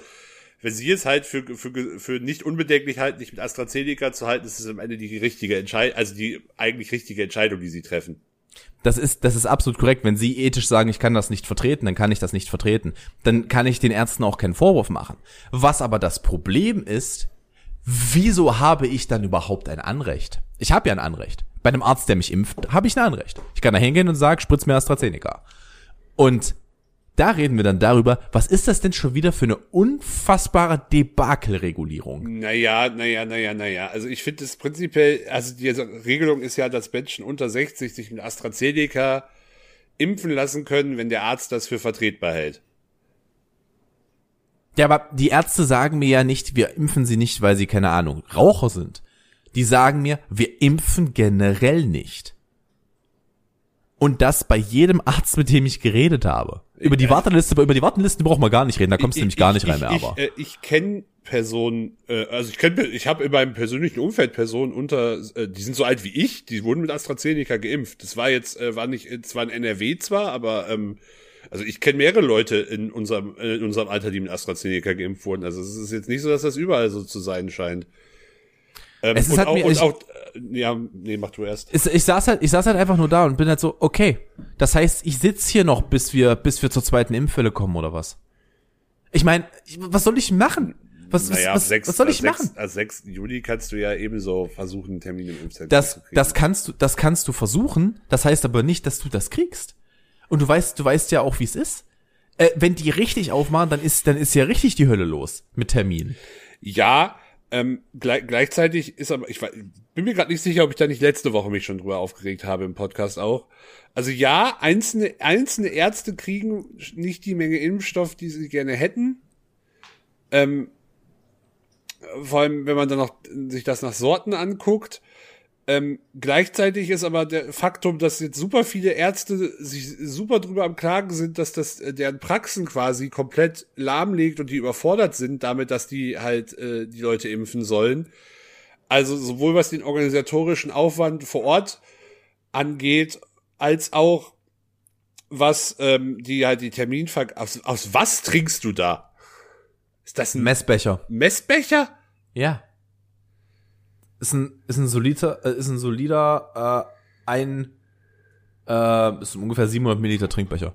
wenn sie es halt für für für nicht unbedenklich halten, nicht mit AstraZeneca zu halten, ist es am Ende die richtige Entscheidung, also die eigentlich richtige Entscheidung, die sie treffen. Das ist, das ist absolut korrekt. Wenn Sie ethisch sagen, ich kann das nicht vertreten, dann kann ich das nicht vertreten. Dann kann ich den Ärzten auch keinen Vorwurf machen. Was aber das Problem ist, wieso habe ich dann überhaupt ein Anrecht? Ich habe ja ein Anrecht. Bei einem Arzt, der mich impft, habe ich ein Anrecht. Ich kann da hingehen und sagen, spritz mir AstraZeneca. Und da reden wir dann darüber, was ist das denn schon wieder für eine unfassbare Debakelregulierung? Naja, naja, naja, naja. Also ich finde es prinzipiell, also die Regelung ist ja, dass Menschen unter 60 sich mit AstraZeneca impfen lassen können, wenn der Arzt das für vertretbar hält. Ja, aber die Ärzte sagen mir ja nicht, wir impfen sie nicht, weil sie, keine Ahnung, Raucher sind. Die sagen mir, wir impfen generell nicht. Und das bei jedem Arzt, mit dem ich geredet habe. Über die Warteliste, über die Wartelisten brauchen wir gar nicht reden, da kommst du nämlich gar nicht rein ich, aber. Ich, äh, ich kenne Personen, äh, also ich kenne, ich habe in meinem persönlichen Umfeld Personen unter, äh, die sind so alt wie ich, die wurden mit AstraZeneca geimpft. Das war jetzt, äh, war nicht, es war ein NRW zwar, aber ähm, also ich kenne mehrere Leute in unserem, äh, in unserem Alter, die mit AstraZeneca geimpft wurden. Also es ist jetzt nicht so, dass das überall so zu sein scheint. Ähm, Es ist und halt auch, mir- und ich- auch ja, nee, mach du erst. Ich, ich saß halt, ich saß halt einfach nur da und bin halt so, okay. Das heißt, ich sitz hier noch, bis wir, bis wir zur zweiten Impfwelle kommen oder was? Ich meine, was soll ich machen? Was, was, Naja, was, ab sechs- was soll ich machen? sechs- Ab 6. Juli kannst du ja ebenso versuchen, einen Termin im Impfzentrum zu Das, kriegen. das kannst du, das kannst du versuchen. Das heißt aber nicht, dass du das kriegst. Und du weißt, du weißt ja auch, wie es ist. Äh, wenn die richtig aufmachen, dann ist, dann ist ja richtig die Hölle los mit Terminen. Ja, ähm, gleich, gleichzeitig ist aber, ich war- bin mir gerade nicht sicher, ob ich da nicht letzte Woche mich schon drüber aufgeregt habe im Podcast auch. Also ja, einzelne, einzelne Ärzte kriegen nicht die Menge Impfstoff, die sie gerne hätten. Ähm, vor allem, wenn man dann noch sich das nach Sorten anguckt. Ähm, gleichzeitig ist aber der Faktum, dass jetzt super viele Ärzte sich super drüber am Klagen sind, dass das äh, deren Praxen quasi komplett lahmlegt und die überfordert sind damit, dass die halt äh, die Leute impfen sollen. Also sowohl was den organisatorischen Aufwand vor Ort angeht, als auch was ähm, die halt die Terminver aus, aus was trinkst du da? Ist das ein Messbecher. Messbecher? Ja. Ist ein, ist ein solider, äh, ist ein solider, äh, ein, äh, ist ungefähr 700 Milliliter Trinkbecher.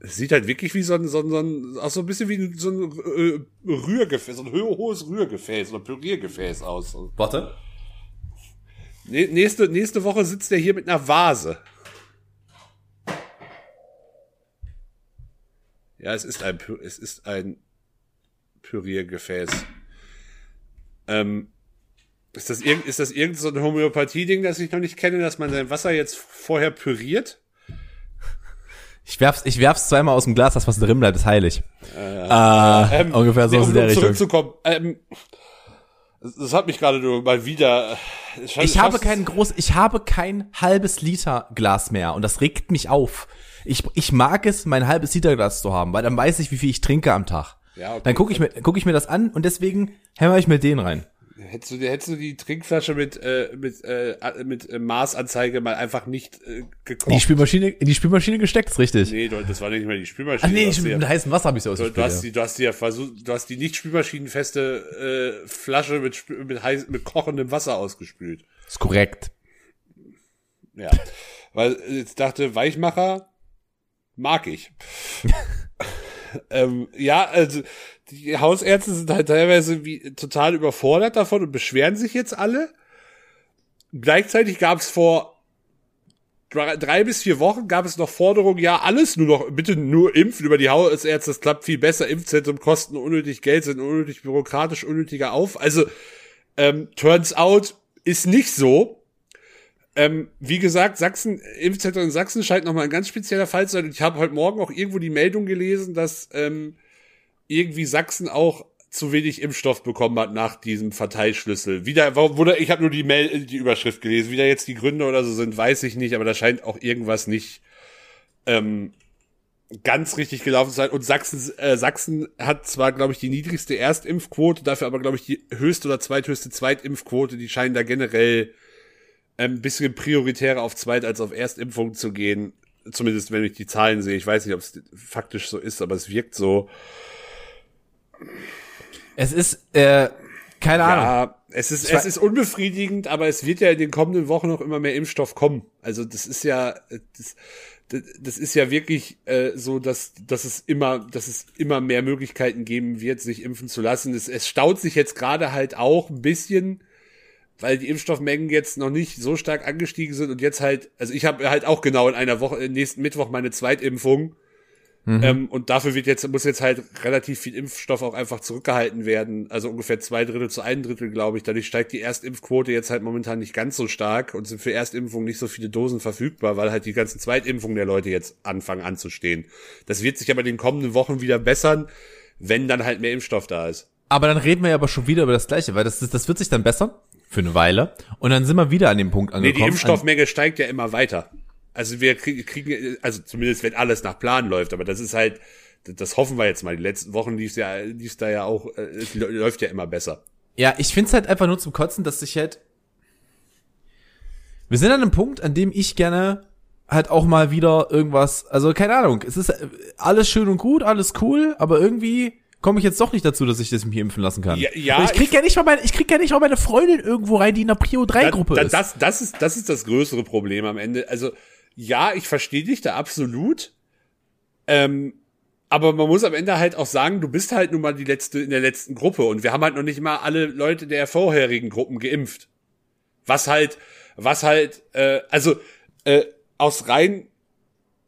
Es sieht halt wirklich wie so ein, so ein, so ein auch so ein bisschen wie so ein äh, Rührgefäß, so ein ho- hohes Rührgefäß oder Püriergefäß aus. Warte. Nä- Nächste, nächste Woche sitzt er hier mit einer Vase. Ja, es ist ein, es ist ein Püriergefäß. Ähm, ist das, irgend, ist das irgend so ein Homöopathie-Ding, das ich noch nicht kenne, dass man sein Wasser jetzt vorher püriert? Ich werf's, ich werf's zweimal aus dem Glas, das was drin bleibt, ist heilig. Äh, Ähm, ungefähr so nee, in um, der um Richtung. zurückzukommen. Ähm, das, hat mich gerade nur mal wieder. äh, scha- Ich habe kein groß, ich habe kein halbes Liter Glas mehr und das regt mich auf. Ich, ich mag es, mein halbes Liter Glas zu haben, weil dann weiß ich, wie viel ich trinke am Tag. Ja, okay. Dann gucke ich mir, guck ich mir das an und deswegen hämmer ich mir den rein. Hättest du, hättest du die Trinkflasche mit, äh, mit, äh, mit äh, Maßanzeige mal einfach nicht äh, In die gekocht? Spülmaschine, in die Spülmaschine gesteckt, ist richtig. Nee, das war nicht mehr die Spülmaschine. Ach nee, ich, mit ja, heißem Wasser habe ich so du, du hast ausgespült. die, du hast die ja versucht, du hast die nicht spülmaschinenfeste äh, Flasche mit, mit, heiß, mit kochendem Wasser ausgespült. Ist korrekt. Ja. Weil jetzt dachte, Weichmacher mag ich. ähm, ja, also die Hausärzte sind halt teilweise wie total überfordert davon und beschweren sich jetzt alle. Gleichzeitig gab es vor drei, bis vier Wochen gab es noch Forderungen, ja, alles nur noch, bitte nur impfen über die Hausärzte, das klappt viel besser, Impfzentrum kosten unnötig Geld, sind unnötig bürokratisch, unnötiger auf. Also, ähm, turns out ist nicht so. Ähm, wie gesagt, Sachsen, Impfzentrum in Sachsen scheint nochmal ein ganz spezieller Fall zu sein. Und ich habe heute Morgen auch irgendwo die Meldung gelesen, dass ähm, irgendwie Sachsen auch zu wenig Impfstoff bekommen hat nach diesem Verteilschlüssel. Wieder, da, ich habe nur die, Mail, die Überschrift gelesen. Wie da jetzt die Gründe oder so sind, weiß ich nicht, aber da scheint auch irgendwas nicht ähm, ganz richtig gelaufen zu sein. Und Sachsen, äh, Sachsen hat zwar, glaube ich, die niedrigste Erstimpfquote, dafür aber, glaube ich, die höchste oder zweithöchste Zweitimpfquote. Die scheinen da generell ein bisschen prioritärer auf Zweit- als auf Erstimpfung zu gehen. Zumindest wenn ich die Zahlen sehe. Ich weiß nicht, ob es faktisch so ist, aber es wirkt so. Es ist, äh, keine Ahnung. Ja, es ist, es ist unbefriedigend, aber es wird ja in den kommenden Wochen noch immer mehr Impfstoff kommen. Also das ist ja, das, das, das ist ja wirklich äh, so, dass, dass es immer, dass es immer mehr Möglichkeiten geben wird, sich impfen zu lassen. Es, es staut sich jetzt gerade halt auch ein bisschen, weil die Impfstoffmengen jetzt noch nicht so stark angestiegen sind und jetzt halt, also ich habe halt auch genau in einer Woche, äh, nächsten Mittwoch meine Zweitimpfung. Ähm, und dafür wird jetzt, muss jetzt halt relativ viel Impfstoff auch einfach zurückgehalten werden. Also ungefähr zwei Drittel zu ein Drittel, glaube ich. Dadurch steigt die Erstimpfquote jetzt halt momentan nicht ganz so stark und sind für Erstimpfungen nicht so viele Dosen verfügbar, weil halt die ganzen Zweitimpfungen der Leute jetzt anfangen anzustehen. Das wird sich aber in den kommenden Wochen wieder bessern, wenn dann halt mehr Impfstoff da ist. Aber dann reden wir ja aber schon wieder über das Gleiche, weil das, das, das wird sich dann bessern für eine Weile und dann sind wir wieder an dem Punkt Nee, angekommen. die Impfstoffmenge steigt ja immer weiter. Also wir kriegen, also zumindest wenn alles nach Plan läuft, aber das ist halt, das hoffen wir jetzt mal. Die letzten Wochen lief's ja, lief's da ja auch, äh, es lä- läuft ja immer besser. Ja, ich find's halt einfach nur zum Kotzen, dass sich halt. Wir sind an einem Punkt, an dem ich gerne halt auch mal wieder irgendwas, also keine Ahnung, es ist äh, alles schön und gut, alles cool, aber irgendwie komme ich jetzt doch nicht dazu, dass ich das mich impfen lassen kann. Ja, ja, ich krieg ich- ja nicht mal meine, ich krieg ja nicht mal meine Freundin irgendwo rein, die in der Prio 3 Gruppe da, ist. Das, das ist, das ist das größere Problem am Ende. Also, ja, ich verstehe dich da absolut. Ähm, aber man muss am Ende halt auch sagen, du bist halt nun mal die letzte in der letzten Gruppe und wir haben halt noch nicht mal alle Leute der vorherigen Gruppen geimpft. Was halt, was halt, äh, also äh, aus rein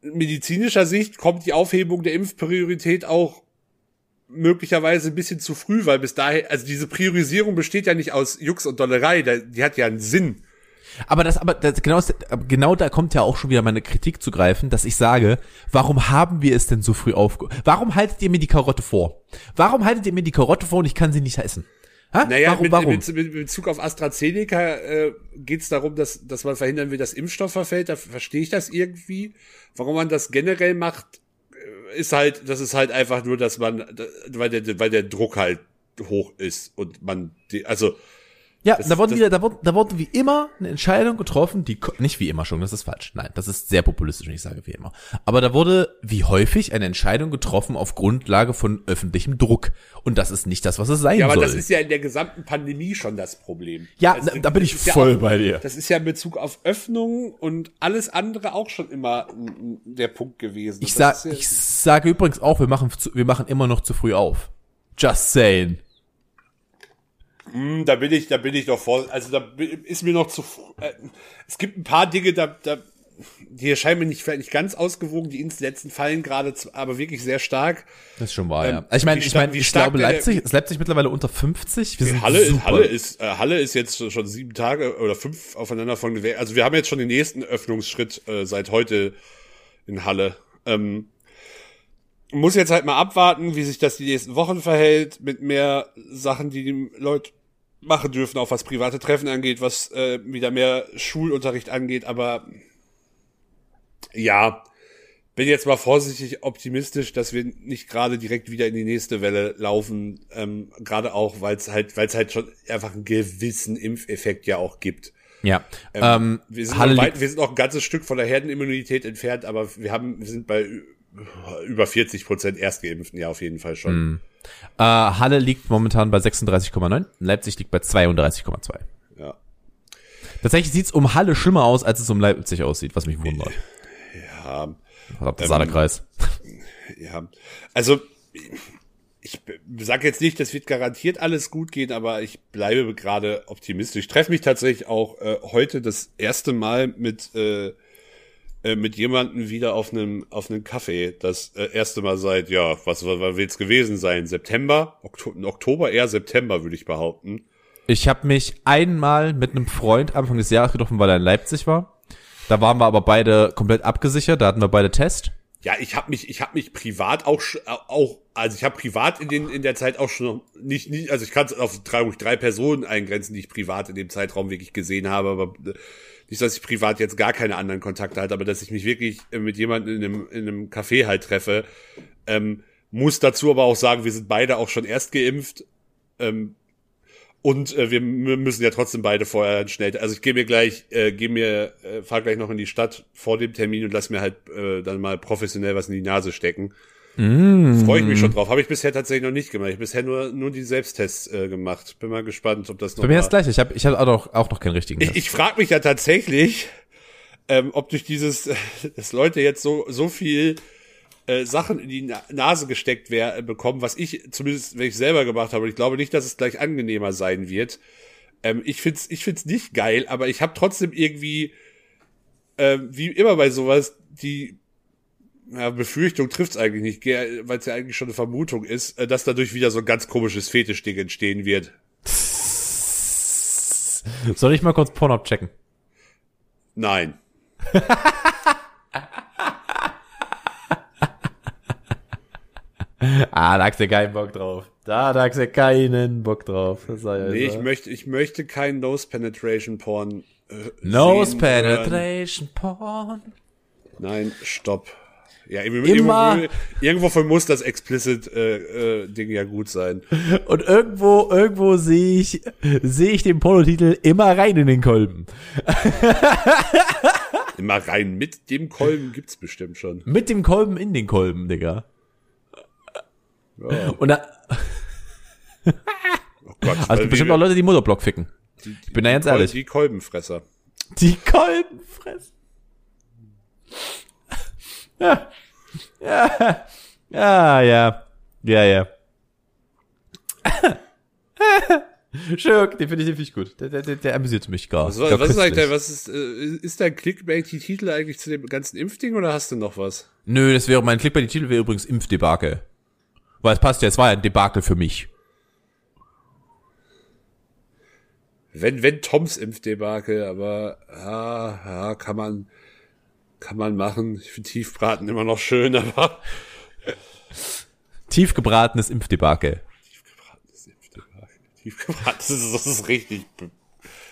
medizinischer Sicht kommt die Aufhebung der Impfpriorität auch möglicherweise ein bisschen zu früh, weil bis dahin, also diese Priorisierung besteht ja nicht aus Jux und Dollerei, die hat ja einen Sinn. Aber das, aber das, genau, genau da kommt ja auch schon wieder meine Kritik zu greifen, dass ich sage, warum haben wir es denn so früh aufge... Warum haltet ihr mir die Karotte vor? Warum haltet ihr mir die Karotte vor und ich kann sie nicht essen? Ha? Naja, warum, mit, warum? Mit, mit Bezug auf AstraZeneca äh, geht es darum, dass, dass man verhindern will, dass Impfstoff verfällt. Da verstehe ich das irgendwie. Warum man das generell macht, ist halt, das ist halt einfach nur, dass man, weil der, weil der Druck halt hoch ist und man, die, also Ja, Das- da wurde das- wieder, da wurde, da wurde wie immer eine Entscheidung getroffen, die nicht wie immer schon, das ist falsch. Nein, das ist sehr populistisch, wenn ich sage wie immer. Aber da wurde wie häufig eine Entscheidung getroffen auf Grundlage von öffentlichem Druck. Und das ist nicht das, was es sein ja, aber soll. das ist ja in der gesamten Pandemie schon das Problem. Ja, Also, da- bin das ich ist ja voll auch, bei dir. Das ist ja in Bezug auf Öffnungen und alles andere auch schon immer mm, mm, der Punkt gewesen. ich Das sag, ja- ich sage übrigens auch, wir machen, zu, wir machen immer noch zu früh auf. Just saying. Hm, Da bin ich, da bin ich doch voll. Also da ist mir noch zu. Äh, es gibt ein paar Dinge, da, da die erscheinen mir nicht, vielleicht nicht ganz ausgewogen. Die Inzidenzen fallen gerade, aber wirklich sehr stark. Das ist schon wahr, Ähm, ja. Ich meine, wie ich wie ich glaube, Leipzig, ist Leipzig mittlerweile unter 50? Wir sind Halle, super. Halle ist, äh, Halle ist jetzt schon sieben Tage oder fünf aufeinander von. Also wir haben jetzt schon den nächsten Öffnungsschritt äh, seit heute in Halle. Ähm, muss jetzt halt mal abwarten, wie sich das die nächsten Wochen verhält, mit mehr Sachen, die die Leute machen dürfen, auch was private Treffen angeht, was äh, wieder mehr Schulunterricht angeht, aber ja, bin jetzt mal vorsichtig optimistisch, dass wir nicht gerade direkt wieder in die nächste Welle laufen, ähm, gerade auch, weil es halt, weil es halt schon einfach einen gewissen Impfeffekt ja auch gibt. Ja. Ähm, Wir sind, weit, wir sind noch ein ganzes Stück von der Herdenimmunität entfernt, aber wir haben, wir sind bei über 40 Prozent Erstgeimpften, ja, auf jeden Fall schon. äh, Halle liegt momentan bei 36,9, Leipzig liegt bei 32,2. Ja. Tatsächlich sieht's um Halle schlimmer aus, als es um Leipzig aussieht, was mich wundert. Ja, Saarkreis. ja. Also, ich sage jetzt nicht, das wird garantiert alles gut gehen, aber ich bleibe gerade optimistisch. Ich treffe mich tatsächlich auch äh, heute das erste Mal mit äh, äh, mit jemandem wieder auf einem auf einem Kaffee. Das äh, erste Mal seit ja, was, was, was wird's gewesen sein? September, Oktober, Oktober eher September würde ich behaupten. Ich habe mich einmal mit einem Freund Anfang des Jahres getroffen, weil er in Leipzig war. Da waren wir aber beide komplett abgesichert, da hatten wir beide Test. Ja, ich habe mich, ich habe mich privat auch, auch, also ich habe privat in den in der Zeit auch schon noch nicht, nicht also ich kann es auf drei, drei Personen eingrenzen, die ich privat in dem Zeitraum wirklich gesehen habe, aber äh, nicht, dass ich privat jetzt gar keine anderen Kontakte hatte, aber dass ich mich wirklich äh, mit jemandem in einem in einem Café halt treffe, ähm, muss dazu aber auch sagen, wir sind beide auch schon erst geimpft. Ähm, und äh, wir müssen ja trotzdem beide vorher schnell. Also ich gehe mir gleich, äh, gehe mir, äh, fahr gleich noch in die Stadt vor dem Termin und lass mir halt äh, dann mal professionell was in die Nase stecken. Mm. Freue ich mich schon drauf. Habe ich bisher tatsächlich noch nicht gemacht. Ich habe bisher nur nur die Selbsttests äh, gemacht. Bin mal gespannt, ob das noch. Bei mir mal- ist gleich. Ich habe ich hab auch noch, auch noch keinen richtigen ich Test. ich frage mich ja tatsächlich, ähm, ob durch dieses, dass Leute jetzt so so viel äh, Sachen in die Na Nase gesteckt wer äh, bekommen, was ich zumindest, wenn ich selber gemacht habe, und ich glaube nicht, dass es gleich angenehmer sein wird. Ähm, ich find's, ich find's nicht geil, aber ich habe trotzdem irgendwie, ähm, wie immer bei sowas, die ja, Befürchtung trifft's eigentlich nicht, weil es ja eigentlich schon eine Vermutung ist, äh, dass dadurch wieder so ein ganz komisches Fetischding entstehen wird. Soll ich mal kurz Pornhub checken? Nein. Ah, da hast du keinen Bock drauf. Da, da hast du keinen Bock drauf. Das sei Nee, ich möchte, ich möchte kein Nose Penetration Porn. Äh, Nose hören. Penetration Porn. Nein, stopp. Ja, Immer- irgendwo, irgendwo muss das explicit äh, äh, Ding ja gut sein. Und irgendwo, irgendwo sehe ich, sehe ich den Pornotitel immer rein in den Kolben. Immer rein mit dem Kolben gibt's bestimmt schon. Mit dem Kolben in den Kolben, Digga. Ja. Und da, Oh Gott, also bestimmt auch Leute, die Mutterblock ficken. Ich bin da ganz ehrlich. Die Kolbenfresser. Die Kolben fressen. Ja. Ja. Ja, ja. Ja, ja. Schirk, den finde ich, den ich gut. Der, der, der, der amüsiert mich gar. Was, gar was ist eigentlich was ist, äh, ist dein Clickbait-Titel eigentlich zu dem ganzen Impfding oder hast du noch was? Nö, das wäre mein Klick bei die Titel wäre übrigens Impfdebakel. Weil es passt ja, es war ja ein Debakel für mich. Wenn, wenn Toms Impfdebakel, aber ja, ja, kann man, kann man machen. Ich finde Tiefbraten immer noch schön, aber Tiefgebratenes Impfdebakel. Tiefgebratenes Impfdebakel. Tiefgebraten, das ist, das ist richtig.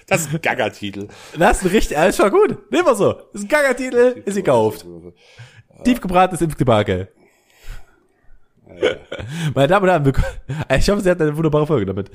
Das ist ein Gagger-Titel. Das ist ein richtig, alles war gut. Nehmen wir so. Das ist ein Gagger-Titel, ist gekauft. Tiefgebratenes Impfdebakel. Meine Damen und Herren, ich hoffe, Sie hatten eine wunderbare Folge damit.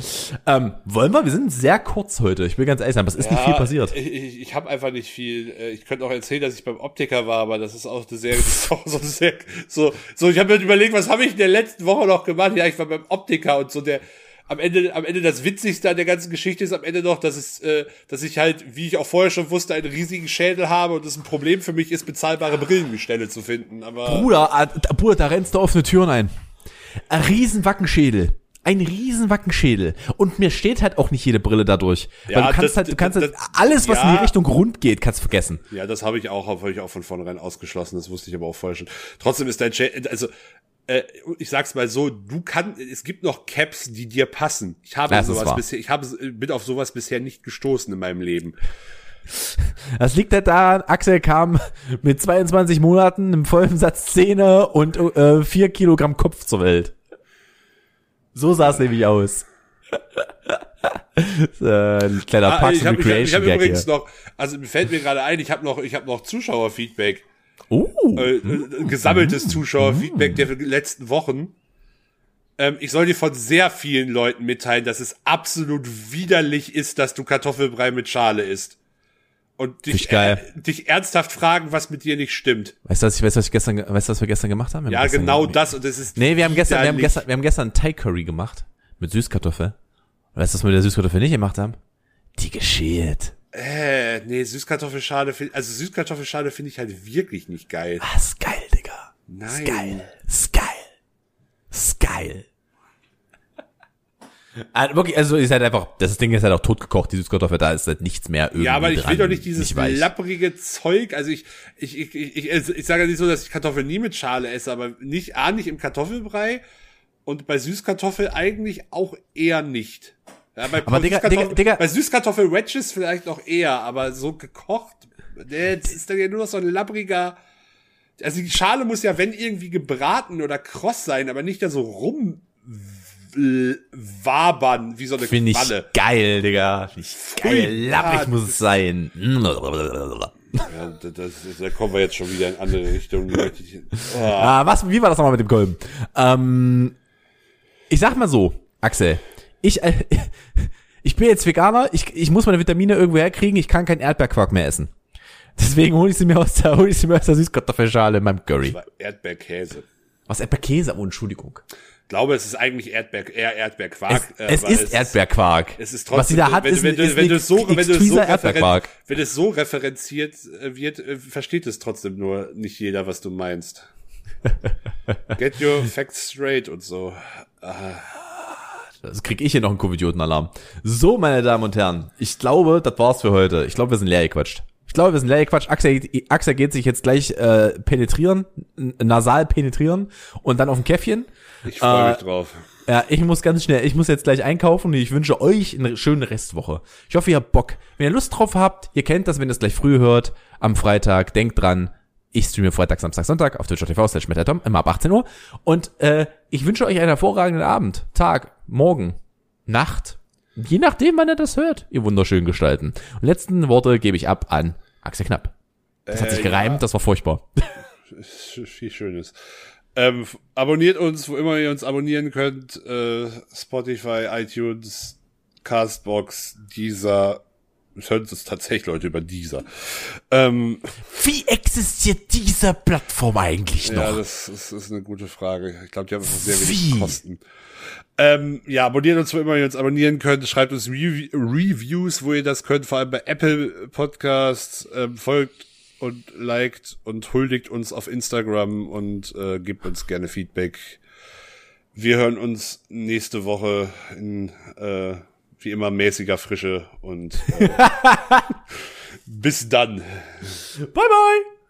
Ähm, wollen wir? Wir sind sehr kurz heute. Ich will ganz ehrlich sein, aber es ist nicht viel passiert. Ich, ich, ich habe einfach nicht viel. Äh, Ich könnte auch erzählen, dass ich beim Optiker war, aber das ist auch eine sehr, das ist auch so, sehr so, so. Ich habe mir überlegt, was habe ich in der letzten Woche noch gemacht? Ja, ich war beim Optiker und so der. Am Ende, am Ende das Witzigste an der ganzen Geschichte ist am Ende noch, dass es, äh, dass ich halt, wie ich auch vorher schon wusste, einen riesigen Schädel habe und es ein Problem für mich ist, bezahlbare Brillengestelle zu finden. Aber Bruder, da- Bruder, da rennst du offene Türen ein. Ein riesen Wackenschädel. Ein riesen Wackenschädel. Und mir steht halt auch nicht jede Brille dadurch. Weil Ja, du kannst das- halt, du kannst das- halt alles, was in ja. die Richtung rund geht, kannst vergessen. Ja, das habe ich auch, habe ich auch von vornherein ausgeschlossen. Das wusste ich aber auch vorher schon. Trotzdem ist dein Schädel, also äh, ich sag's mal so, du kannst, es gibt noch Caps, die dir passen. Ich habe Das sowas bisher, ich habe, bin auf sowas bisher nicht gestoßen in meinem Leben. Das liegt halt daran, Axel kam mit 22 Monaten im vollen Satz Zähne und äh, 4 Kilogramm Kopf zur Welt. So sah es nämlich aus. so, ein kleiner Ah, Parks ich and habe ich hab, ich hab übrigens hier. noch, also mir fällt mir gerade ein, ich habe noch, ich habe noch Zuschauerfeedback, Oh, äh, äh, gesammeltes Zuschauerfeedback der letzten Wochen. Ähm, ich soll dir von sehr vielen Leuten mitteilen, dass es absolut widerlich ist, dass du Kartoffelbrei mit Schale isst. Und dich, geil. äh, dich ernsthaft fragen, was mit dir nicht stimmt. weißt du, was ich, weißt du, was ich gestern, weißt du, was wir gestern gemacht haben? Wir haben Ja, gestern genau ge- das und das ist Nee, wir haben gestern, wir haben gestern, wir haben gestern Thai Curry gemacht. Mit Süßkartoffel. Weißt du, was wir mit der Süßkartoffel nicht gemacht haben? Die geschält. Äh, nee, Süßkartoffelschale, find- also Süßkartoffelschale finde ich halt wirklich nicht geil. Ah, ist geil, Digga. Nein. Ist geil. Ist geil. Ist geil. Ah, wirklich, also ist halt einfach, das Ding ist halt auch totgekocht, die Süßkartoffel, da ist halt nichts mehr irgendwie Ja, aber ich will dran, doch nicht dieses nicht lapprige Zeug. Also ich, ich, ich, ich, ich, also ich sage ja nicht so, dass ich Kartoffeln nie mit Schale esse, aber nicht, A, nicht im Kartoffelbrei und bei Süßkartoffel eigentlich auch eher nicht. Ja, bei Aber Digga, Süßkartoffel- Digga, Digga. bei Süßkartoffel-Wedges vielleicht noch eher, aber so gekocht, das ist dann ja nur noch so ein lappriger, also die Schale muss ja, wenn irgendwie gebraten oder kross sein, aber nicht da so rum wabern wie so eine Finde ich Qualle. geil, Digga. Finde ich geil. Pfui. Lapprig Ja, muss es sein. Ja, das, das, da kommen wir jetzt schon wieder in andere Richtungen. Oh. Ah, was, wie war das nochmal mit dem Kolben? Ähm, ich sag mal so, Axel, ich, äh, ich bin jetzt Veganer, ich, ich muss meine Vitamine irgendwo herkriegen, ich kann keinen Erdbeerquark mehr essen. Deswegen hole ich sie mir aus der, hol ich sie mir aus der Süßkartoffelschale in meinem Curry. Erdbeerkäse. Was Erdbeerkäse? Oh, Entschuldigung. Ich glaube, es ist eigentlich Erdbeer, eher Erdbeerquark. Es, es aber ist Erdbeerquark. Es ist Was trotzdem, sie da hat, wenn, ist, wenn, ist wenn, wenn, so, wenn, du so Erdbeerquark. wenn es so referenziert äh, wird, äh, versteht es trotzdem nur nicht jeder, was du meinst. Get your facts straight und so. Das krieg ich hier noch einen Covidioten-Alarm. So, meine Damen und Herren, ich glaube, das war's für heute. Ich glaube, wir sind leer gequatscht. Ich glaube, wir sind leer gequatscht. Axel, Axel geht sich jetzt gleich äh, penetrieren, nasal penetrieren und dann auf ein Käffchen. Ich freue Äh, mich drauf. Ja, ich muss ganz schnell, ich muss jetzt gleich einkaufen und ich wünsche euch eine schöne Restwoche. Ich hoffe, ihr habt Bock. Wenn ihr Lust drauf habt, ihr kennt das, wenn ihr es gleich früh hört, am Freitag, denkt dran, ich streame Freitag, Samstag, Sonntag auf twitch.tv slash metatom, immer ab 18 Uhr. Und äh, ich wünsche euch einen hervorragenden Abend, Tag, Morgen, Nacht, je nachdem, wann ihr das hört, ihr wunderschön gestalten. Und letzten Worte gebe ich ab an Axel Knapp. Das hat sich Äh, gereimt, ja. das war furchtbar. Viel Schönes. Ähm, abonniert uns, wo immer ihr uns abonnieren könnt. Äh, Spotify, iTunes, Castbox, Deezer. Es hören uns tatsächlich Leute über Deezer. Ähm, Wie existiert diese Plattform eigentlich noch? ja, das, das ist eine gute Frage. Ich glaube, die haben einfach sehr Wie? wenig Kosten. Ähm, ja, abonniert uns, wo immer ihr uns abonnieren könnt. Schreibt uns Rev Reviews, wo ihr das könnt, vor allem bei Apple Podcasts. Ähm, folgt und liked und huldigt uns auf Instagram und äh, gebt uns gerne Feedback. Wir hören uns nächste Woche in äh, wie immer mäßiger Frische und äh, bis dann. Bye bye!